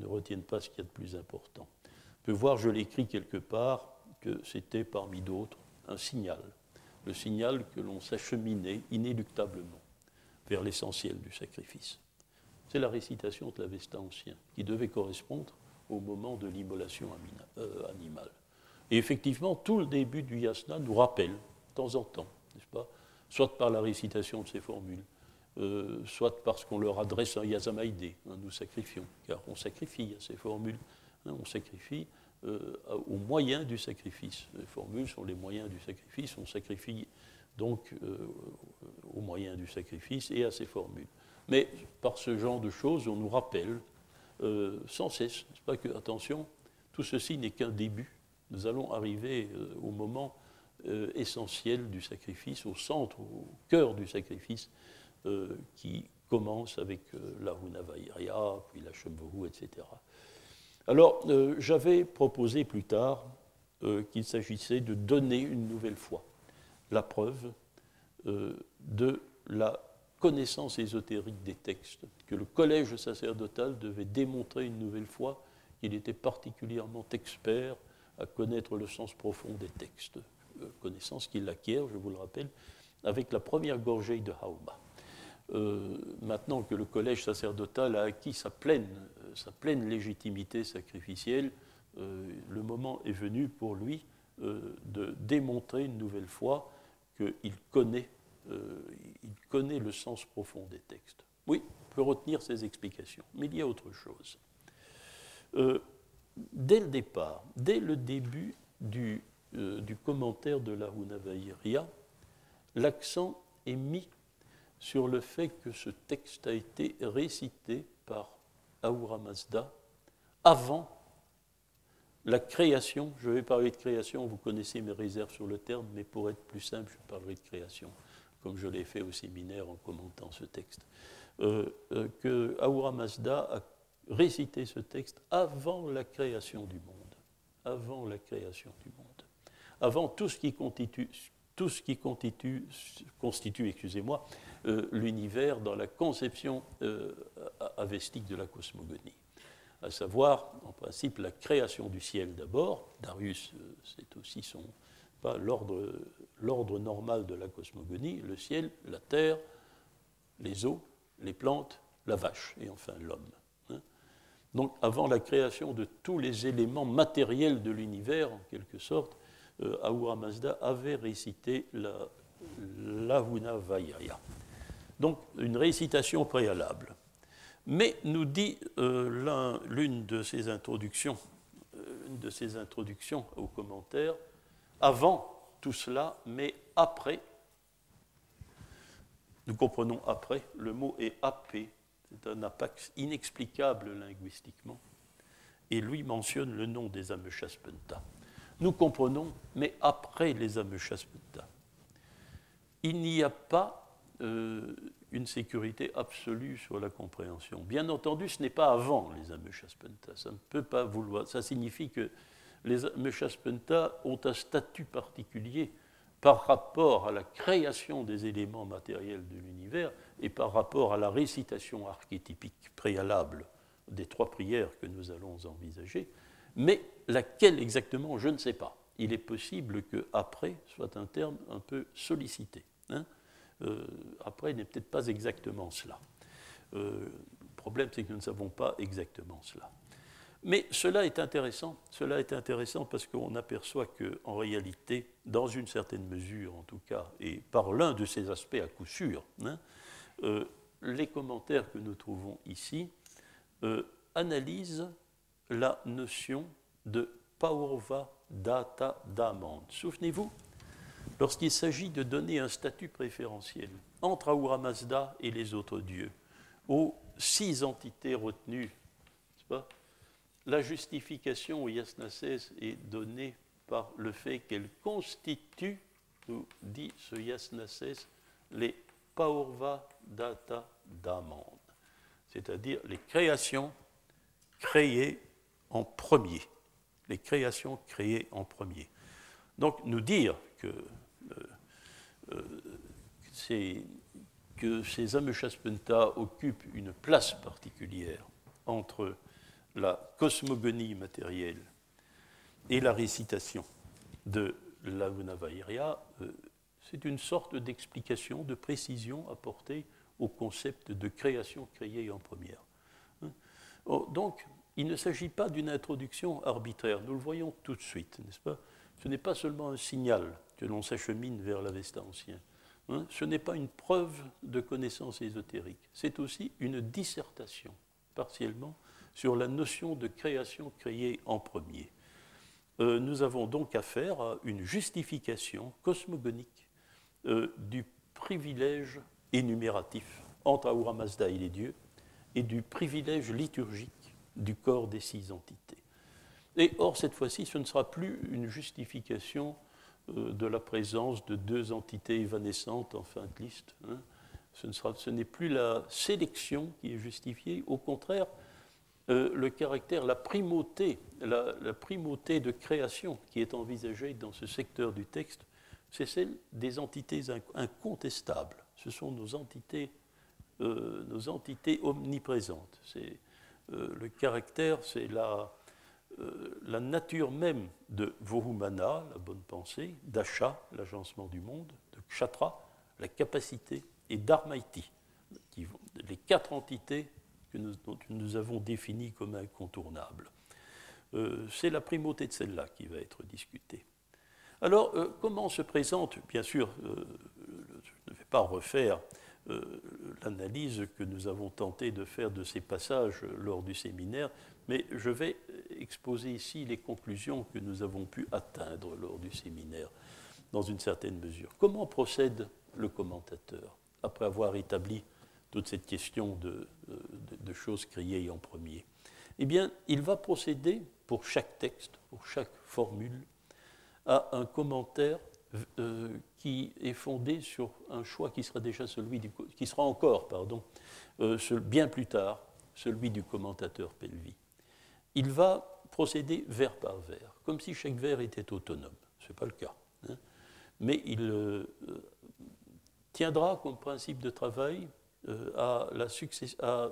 retiennent pas ce qu'il y a de plus important. On peut voir, je l'écris quelque part, que c'était parmi d'autres un signal, le signal que l'on s'acheminait inéluctablement vers l'essentiel du sacrifice. C'est la récitation de l'Avesta ancien, qui devait correspondre au moment de l'immolation euh, animale. Et effectivement, tout le début du yasna nous rappelle, de temps en temps, n'est-ce pas, soit par la récitation de ces formules, euh, soit parce qu'on leur adresse un yazamaïdé, hein, nous sacrifions, car on sacrifie à ces formules, hein, on sacrifie euh, aux moyens du sacrifice. Les formules sont les moyens du sacrifice, on sacrifie donc euh, aux moyens du sacrifice et à ces formules. Mais par ce genre de choses, on nous rappelle sans cesse, n'est-ce pas que, attention, tout ceci n'est qu'un début. Nous allons arriver au moment essentiel du sacrifice, au centre, au cœur du sacrifice, euh, qui commence avec euh, la Hunavairya, puis la Shambhu, etc. Alors, euh, j'avais proposé plus tard qu'il s'agissait de donner une nouvelle fois la preuve de la connaissance ésotérique des textes, que le collège sacerdotal devait démontrer une nouvelle fois qu'il était particulièrement expert à connaître le sens profond des textes, connaissance qu'il acquiert, je vous le rappelle, avec la première gorgée de Hauma. Euh, maintenant que le collège sacerdotal a acquis sa pleine, sa pleine légitimité sacrificielle, euh, le moment est venu pour lui euh, de démontrer une nouvelle fois qu'il connaît, connaît le sens profond des textes. Oui, on peut retenir ces explications, mais il y a autre chose. Dès le départ, dès le début du, du commentaire de la Hunavairia, l'accent est mis sur le fait que ce texte a été récité par Ahura Mazda avant la création. Je vais parler de création, vous connaissez mes réserves sur le terme, mais pour être plus simple, je parlerai de création, comme je l'ai fait au séminaire en commentant ce texte. Euh, euh, que Mazda a récité ce texte avant la création du monde. Avant la création du monde. Avant tout ce qui constitue, tout ce qui constitue, constitue excusez-moi, euh, l'univers dans la conception euh, avestique de la cosmogonie. À savoir, en principe, la création du ciel d'abord. Darius, euh, c'est aussi son, pas l'ordre normal de la cosmogonie, le ciel, la terre, les eaux, les plantes, la vache et enfin l'homme. Donc avant la création de tous les éléments matériels de l'univers, en quelque sorte, euh, Ahura Mazda avait récité la Lahuna Vayaya donc une récitation préalable. Mais nous dit euh, l'une de ces introductions, euh, une de ces introductions aux commentaires, avant tout cela, mais après, nous comprenons après, le mot est apé, c'est un apax inexplicable linguistiquement, et lui mentionne le nom des Ameshaspenta. Nous comprenons, mais après les Ameshaspenta. Il n'y a pas euh, une sécurité absolue sur la compréhension. Bien entendu, ce n'est pas avant les Ameshaspenta. Ça ne peut pas vouloir. Ça signifie que les Ameshaspenta ont un statut particulier par rapport à la création des éléments matériels de l'univers et par rapport à la récitation archétypique préalable des trois prières que nous allons envisager. Mais laquelle exactement, je ne sais pas. Il est possible que après soit un terme un peu sollicité. Hein euh, après, n'est peut-être pas exactement cela. Euh, le problème, c'est que nous ne savons pas exactement cela. Mais cela est intéressant. Cela est intéressant parce qu'on aperçoit qu'en réalité, dans une certaine mesure en tout cas, et par l'un de ces aspects à coup sûr, hein, euh, les commentaires que nous trouvons ici analysent la notion de paurva data damand. Souvenez-vous, lorsqu'il s'agit de donner un statut préférentiel entre Ahura Mazda et les autres dieux, aux six entités retenues, pas la justification au Yasnases est donnée par le fait qu'elle constitue, nous dit ce Yasnases, les Paurva Data c'est-à-dire les créations créées en premier. Les créations créées en premier. Donc nous dire que euh, que ces Ameshaspenta occupent une place particulière entre la cosmogonie matérielle et la récitation de la Vunavairia, euh, c'est une sorte d'explication, de précision apportée au concept de création créée en première. Hein. Oh, donc, il ne s'agit pas d'une introduction arbitraire, nous le voyons tout de suite, n'est-ce pas? Ce n'est pas seulement un signal que l'on s'achemine vers l'Avesta ancien. Hein, ce n'est pas une preuve de connaissance ésotérique, c'est aussi une dissertation, partiellement, sur la notion de création créée en premier. Euh, nous avons donc affaire à une justification cosmogonique euh, du privilège énumératif entre Ahura Mazda et les dieux et du privilège liturgique du corps des six entités. Et or, cette fois-ci, ce ne sera plus une justification euh, de la présence de deux entités évanescentes en fin de liste. Hein. Ce, n'est plus la sélection qui est justifiée, au contraire, euh, le caractère, la primauté, la, primauté de création qui est envisagée dans ce secteur du texte, c'est celle des entités incontestables. Ce sont nos entités, euh, nos entités omniprésentes. C'est le caractère, c'est la, euh, nature même de Vohumana, la bonne pensée, d'Acha, l'agencement du monde, de Kshatra, la capacité, et d'Armaiti, les quatre entités que nous, nous avons définies comme incontournables. Euh, c'est la primauté de celle-là qui va être discutée. Alors, euh, comment se présente, bien sûr, je ne vais pas refaire l'analyse que nous avons tenté de faire de ces passages lors du séminaire, mais je vais exposer ici les conclusions que nous avons pu atteindre lors du séminaire, dans une certaine mesure. Comment procède le commentateur après avoir établi toute cette question de, de choses criées en premier Eh bien, il va procéder pour chaque texte, pour chaque formule, à un commentaire euh, qui est fondé sur un choix qui sera déjà celui qui sera encore, pardon, euh, bien plus tard, celui du commentateur Pelvi. Il va procéder vers par vers, comme si chaque vers était autonome. Ce n'est pas le cas. Hein. Mais il euh, tiendra comme principe de travail à, la à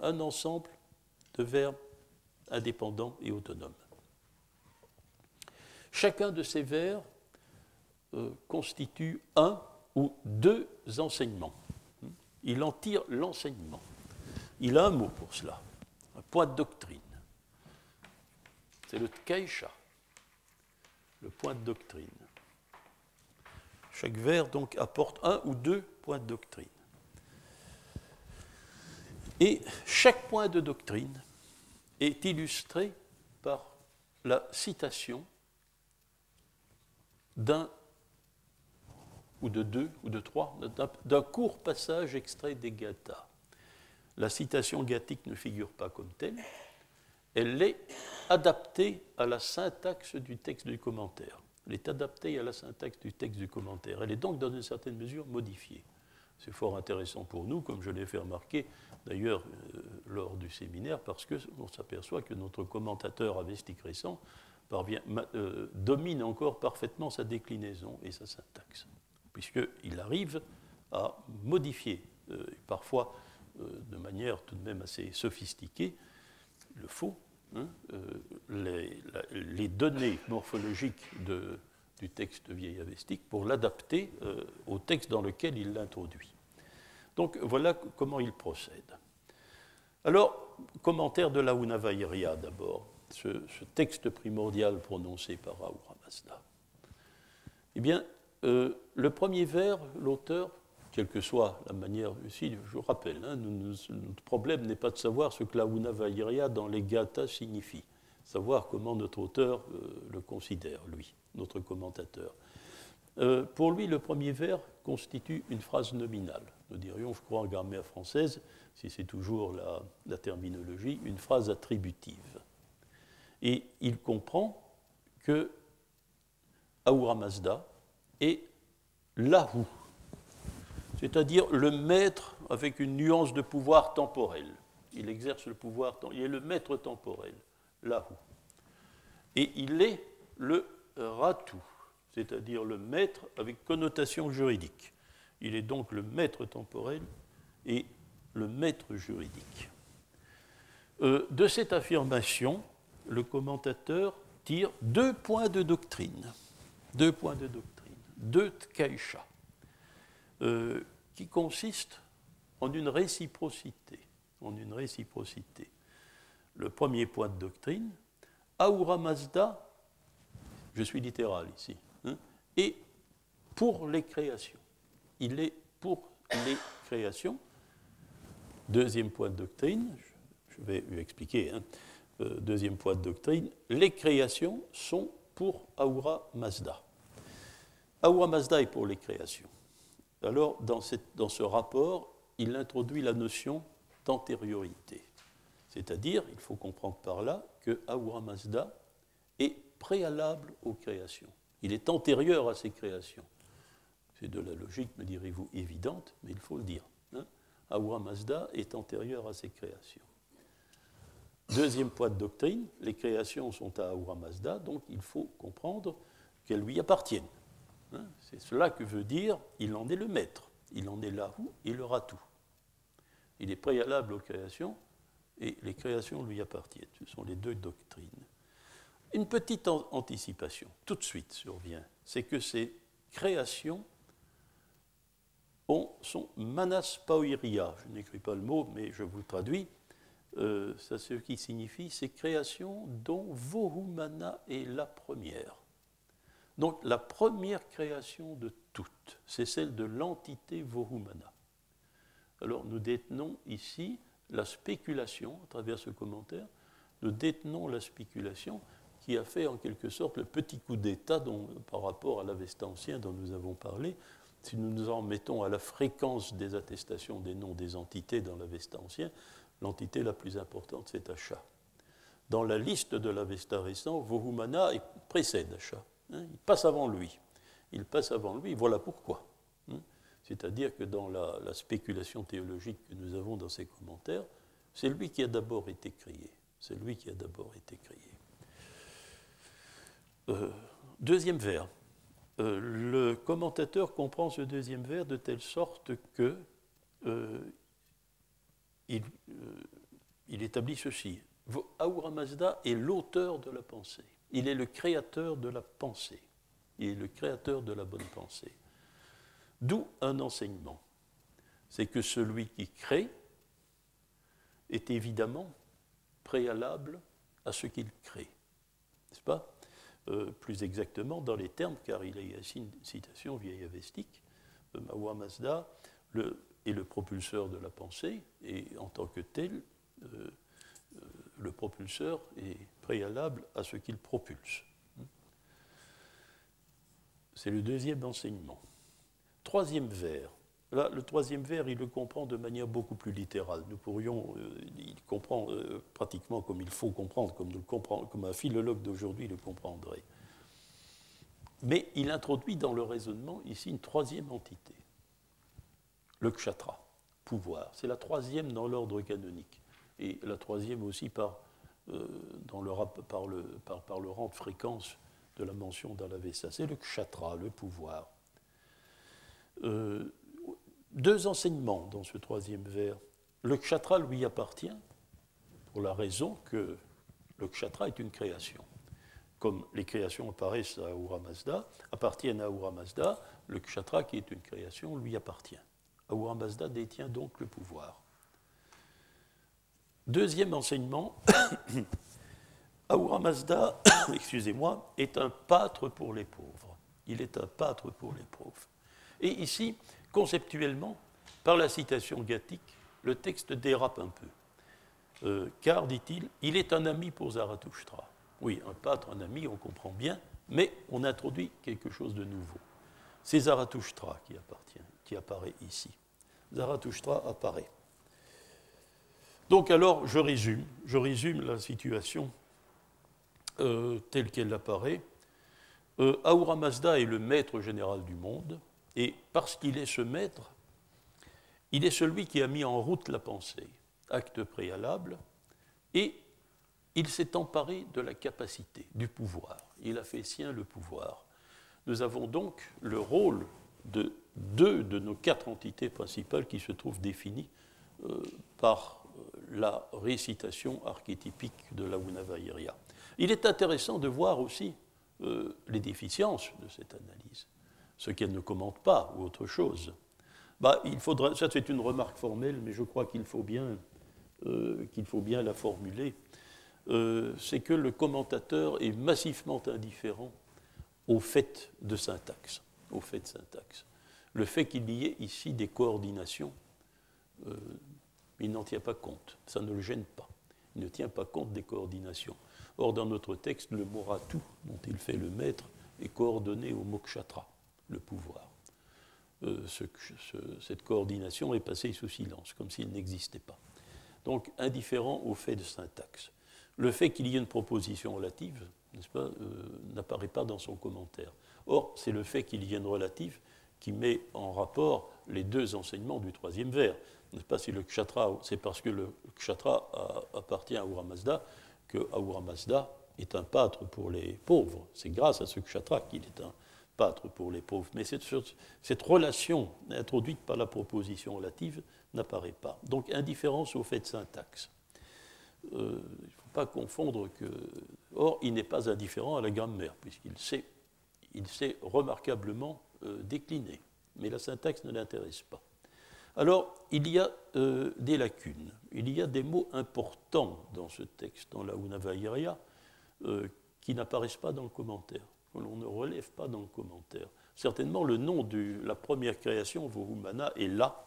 un ensemble de verbes indépendants et autonomes. Chacun de ces vers euh, constitue un ou deux enseignements. Il en tire l'enseignement. Il a un mot pour cela, un point de doctrine. C'est le Tkaïcha, le point de doctrine. Chaque vers donc apporte un ou deux points de doctrine. Et chaque point de doctrine est illustré par la citation d'un ou de deux, ou de trois, d'un court passage extrait des Gathas. La citation gathique ne figure pas comme telle, elle est adaptée à la syntaxe du texte du commentaire. Elle est adaptée à la syntaxe du texte du commentaire. Elle est donc dans une certaine mesure modifiée. C'est fort intéressant pour nous, comme je l'ai fait remarquer d'ailleurs euh, lors du séminaire, parce qu'on s'aperçoit que notre commentateur avestique récent euh, domine encore parfaitement sa déclinaison et sa syntaxe puisqu'il arrive à modifier, euh, parfois de manière tout de même assez sophistiquée, le faux, hein, les, données morphologiques du texte vieil avestique pour l'adapter au texte dans lequel il l'introduit. Donc voilà comment il procède. Alors, commentaire de la Unavairia d'abord, ce, texte primordial prononcé par Ahura Mazda. Eh bien, euh, le premier vers, l'auteur, quelle que soit la manière, ici, je rappelle, hein, notre problème n'est pas de savoir ce que la Unavairia dans les Gathas signifie, savoir comment notre auteur euh, le considère, lui, notre commentateur. Euh, pour lui, le premier vers constitue une phrase nominale. Nous dirions, je crois en grammaire française, si c'est toujours la, la, terminologie, une phrase attributive. Et il comprend que Ahura Mazda, et Lahu, c'est-à-dire le maître avec une nuance de pouvoir temporel. Il exerce le pouvoir, il est le maître temporel, Lahu. Et il est le Ratu, c'est-à-dire le maître avec connotation juridique. Il est donc le maître temporel et le maître juridique. Euh, de cette affirmation, le commentateur tire deux points de doctrine. Deux points de doctrine de Tkaïcha, euh, qui consiste en une réciprocité. En une réciprocité. Le premier point de doctrine, Ahura Mazda, je suis littéral ici, hein, est pour les créations. Il est pour les créations. Deuxième point de doctrine, je vais lui expliquer. Hein, euh, deuxième point de doctrine, les créations sont pour Ahura Mazda. Ahura Mazda est pour les créations. Alors, dans, ce rapport, il introduit la notion d'antériorité. C'est-à-dire, il faut comprendre par là que Ahura Mazda est préalable aux créations. Il est antérieur à ces créations. C'est de la logique, me direz-vous, évidente, mais il faut le dire. Hein Mazda est antérieur à ces créations. Deuxième point de doctrine, les créations sont à Ahura Mazda, donc il faut comprendre qu'elles lui appartiennent. Hein, c'est cela que veut dire il en est le maître, il en est là-où il aura tout. Il est préalable aux créations et les créations lui appartiennent. Ce sont les deux doctrines. Une petite anticipation, tout de suite survient, c'est que ces créations ont, sont manas pauiria. Je n'écris pas le mot, mais je vous le traduis. Euh, c'est ce qui signifie ces créations dont Vohumana est la première. Donc la première création de toutes, c'est celle de l'entité Vohumana. Alors nous détenons ici la spéculation, à travers ce commentaire, nous détenons la spéculation qui a fait en quelque sorte le petit coup d'État par rapport à l'Avesta ancien dont nous avons parlé. Si nous nous en mettons à la fréquence des attestations des noms des entités dans l'Avesta ancien, l'entité la plus importante, c'est Achat. Dans la liste de l'Avesta récent, Vohumana précède Achat. Hein, il passe avant lui. Il passe avant lui, voilà pourquoi. C'est-à-dire que dans la, spéculation théologique que nous avons dans ces commentaires, c'est lui qui a d'abord été créé. C'est lui qui a d'abord été créé. Euh, deuxième vers. Euh, le commentateur comprend ce deuxième vers de telle sorte que euh, il, il, établit ceci. Ahura Mazda est l'auteur de la pensée. Il est le créateur de la pensée. Il est le créateur de la bonne pensée. D'où un enseignement. C'est que celui qui crée est évidemment préalable à ce qu'il crée. N'est-ce pas? Euh, Plus exactement dans les termes, car il y a ici une citation vieille avestique, euh, Mawa Mazda est le propulseur de la pensée, et en tant que tel, euh, le propulseur est préalable à ce qu'il propulse. C'est le deuxième enseignement. Troisième vers. Là, le troisième vers, il le comprend de manière beaucoup plus littérale. Nous pourrions, euh, il comprend euh, pratiquement comme il faut comprendre, comme, un philologue d'aujourd'hui le comprendrait. Mais il introduit dans le raisonnement ici une troisième entité, le kshatra, pouvoir. C'est la troisième dans l'ordre canonique et la troisième aussi par, euh, dans le, par, le, par, par, le rang de fréquence de la mention dans la Vessa. C'est le kshatra, le pouvoir. Euh, deux enseignements dans ce troisième vers. Le kshatra lui appartient pour la raison que le kshatra est une création. Comme les créations apparaissent à Ahura Mazda, appartiennent à Ahura Mazda, le kshatra qui est une création lui appartient. Ahura Mazda détient donc le pouvoir. Deuxième enseignement, Ahura Mazda, excusez-moi, est un pâtre pour les pauvres. Il est un pâtre pour les pauvres. Et ici, conceptuellement, par la citation gathique, le texte dérape un peu. Euh, car, dit-il, il est un ami pour Zarathustra. Oui, un pâtre, un ami, on comprend bien, mais on introduit quelque chose de nouveau. C'est Zarathustra qui appartient, qui apparaît ici. Zarathustra apparaît. Donc alors, je résume, je résume la situation euh, telle qu'elle apparaît. Euh, Mazda est le maître général du monde, et parce qu'il est ce maître, il est celui qui a mis en route la pensée, acte préalable, et il s'est emparé de la capacité, du pouvoir. Il a fait sien le pouvoir. Nous avons donc le rôle de deux de nos quatre entités principales qui se trouvent définies euh, par la récitation archétypique de la Unavairya. Il est intéressant de voir aussi euh, les déficiences de cette analyse, ce qu'elle ne commente pas ou autre chose. Bah, il faudra, ça c'est une remarque formelle, mais je crois qu'il faut bien, euh, qu'il faut bien la formuler. Euh, c'est que le commentateur est massivement indifférent au fait de syntaxe. Au fait de syntaxe. Le fait qu'il y ait ici des coordinations il n'en tient pas compte, ça ne le gêne pas. Il ne tient pas compte des coordinations. Or, dans notre texte, le mot ratu, dont il fait le maître, est coordonné au mokshatra, le pouvoir. Euh, cette coordination est passée sous silence, comme s'il n'existait pas. Donc, indifférent au fait de syntaxe. Le fait qu'il y ait une proposition relative, n'est-ce pas, euh, n'apparaît pas dans son commentaire. Or, c'est le fait qu'il y ait une relative qui met en rapport les deux enseignements du troisième vers pas si le kshatra, c'est parce que le kshatra appartient à Ahura Mazda que Ahura est un pâtre pour les pauvres. C'est grâce à ce kshatra qu'il est un pâtre pour les pauvres. Mais cette, relation introduite par la proposition relative n'apparaît pas. Donc indifférence au fait de syntaxe. Euh, il ne faut pas confondre que. Or, il n'est pas indifférent à la grammaire, puisqu'il sait, il sait remarquablement euh, décliner. Mais la syntaxe ne l'intéresse pas. Alors, il y a euh, des lacunes. Il y a des mots importants dans ce texte, dans la Unavairya, euh, qui n'apparaissent pas dans le commentaire, l'on ne relève pas dans le commentaire. Certainement, le nom de la première création, Vohumana, est là,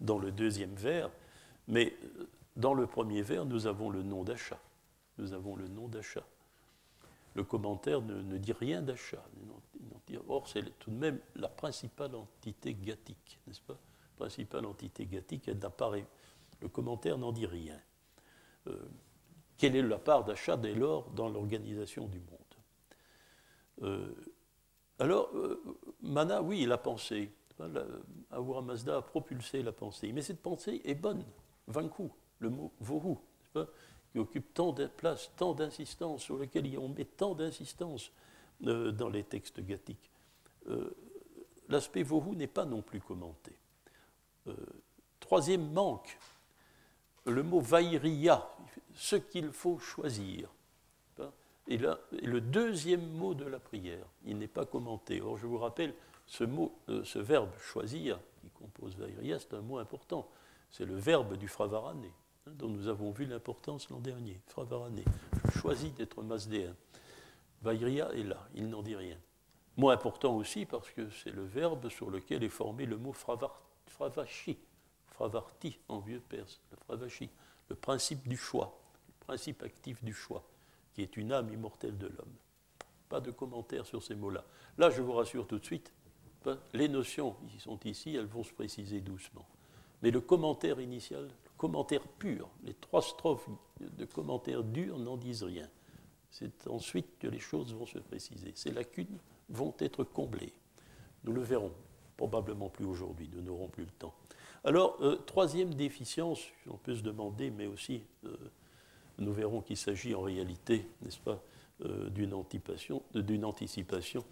dans le deuxième vers, mais euh, dans le premier vers, nous avons le nom d'Acha. nous avons le nom d'achat. Le commentaire ne, dit rien d'achat. Or, c'est tout de même la principale entité gathique, n'est-ce pas? Principale entité gathique, elle n'apparaît. Le commentaire n'en dit rien. Euh, quelle est la part d'achat dès lors dans l'organisation du monde? Alors, euh, Mana, oui, il a pensé. Mazda a propulsé la pensée. Mais cette pensée est bonne. Vanku, le mot vohu, qui occupe tant de place, tant d'insistance, sur lequel on met tant d'insistance euh, dans les textes gathiques. Euh, l'aspect vohu n'est pas non plus commenté. Euh, troisième manque, le mot vairiya, ce qu'il faut choisir. Et, le deuxième mot de la prière, il n'est pas commenté. Or, je vous rappelle, ce ce verbe choisir, qui compose vairiya, c'est un mot important. C'est le verbe du fravarane dont nous avons vu l'importance l'an dernier. Fravarane, je choisis d'être masdéen. Vaïria est là, il n'en dit rien. Mot important aussi parce que c'est le verbe sur lequel est formé le mot fravashi, fravarti en vieux perse, le fravashi, le principe du choix, le principe actif du choix, qui est une âme immortelle de l'homme. Pas de commentaires sur ces mots-là. Là, je vous rassure tout de suite, les notions qui sont ici, elles vont se préciser doucement. Mais le commentaire initial, commentaires purs. Les trois strophes de commentaires durs n'en disent rien. C'est ensuite que les choses vont se préciser. Ces lacunes vont être comblées. Nous le verrons, probablement plus aujourd'hui, nous n'aurons plus le temps. Alors, euh, troisième déficience, on peut se demander, mais aussi euh, nous verrons qu'il s'agit en réalité, n'est-ce pas, euh, d'une anticipation. anticipation.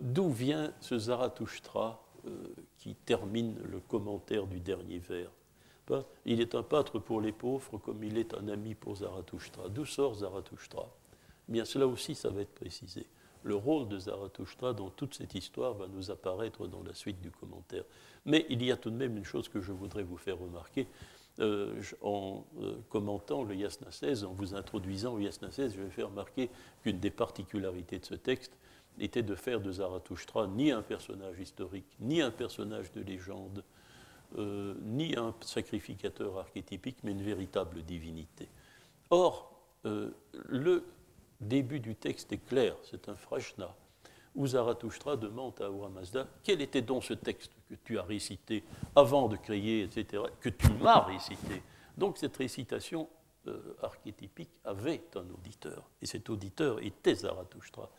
D'où vient ce Zarathustra qui termine le commentaire du dernier vers? Il est un pâtre pour les pauvres comme il est un ami pour Zarathustra. D'où sort Zarathustra? Bien, cela aussi, ça va être précisé. Le rôle de Zarathustra dans toute cette histoire va nous apparaître dans la suite du commentaire. Mais il y a tout de même une chose que je voudrais vous faire remarquer. Euh, en euh, commentant le Yasna 16, en vous introduisant au Yasna 16, je vais faire remarquer qu'une des particularités de ce texte était de faire de Zarathustra ni un personnage historique, ni un personnage de légende, euh, ni un sacrificateur archétypique, mais une véritable divinité. Or, le début du texte est clair, c'est un frashna, où Zarathustra demande à Ahura quel était donc ce texte que tu as récité avant de créer, etc., que tu m'as récité. Donc cette récitation euh, archétypique avait un auditeur, et cet auditeur était Zarathustra.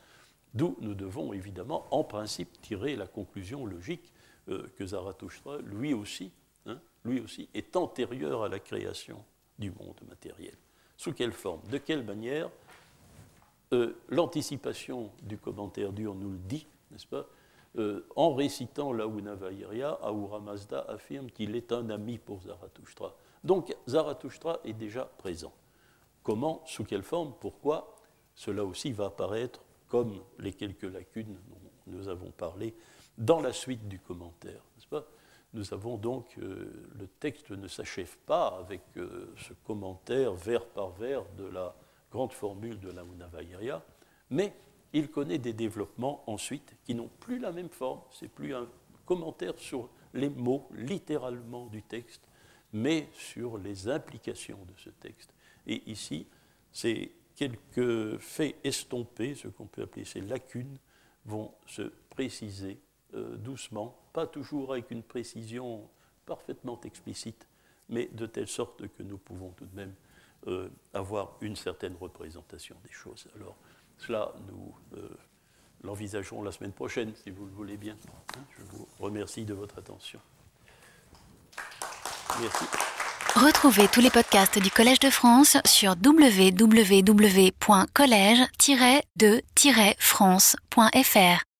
D'où nous devons évidemment, en principe, tirer la conclusion logique euh, que Zarathustra, lui aussi, hein, lui aussi, est antérieur à la création du monde matériel. Sous quelle forme? De quelle manière? Euh, L'anticipation du commentaire dur nous le dit, n'est-ce pas? Euh, En récitant la Unavairia, Ahura Mazda affirme qu'il est un ami pour Zarathustra. Donc Zarathustra est déjà présent. Comment Sous quelle forme Pourquoi Cela aussi va apparaître comme les quelques lacunes dont nous avons parlé dans la suite du commentaire. Pas? Nous avons donc, euh, le texte ne s'achève pas avec euh, ce commentaire vers par vers de la grande formule de la mais il connaît des développements ensuite qui n'ont plus la même forme, c'est plus un commentaire sur les mots littéralement du texte, mais sur les implications de ce texte. Et ici, c'est quelques faits estompés, ce qu'on peut appeler ces lacunes, vont se préciser euh, doucement, pas toujours avec une précision parfaitement explicite, mais de telle sorte que nous pouvons tout de même euh, avoir une certaine représentation des choses. Alors, cela, nous euh, l'envisagerons la semaine prochaine, si vous le voulez bien. Je vous remercie de votre attention. Merci. Retrouvez tous les podcasts du Collège de France sur www.collège-de-france.fr.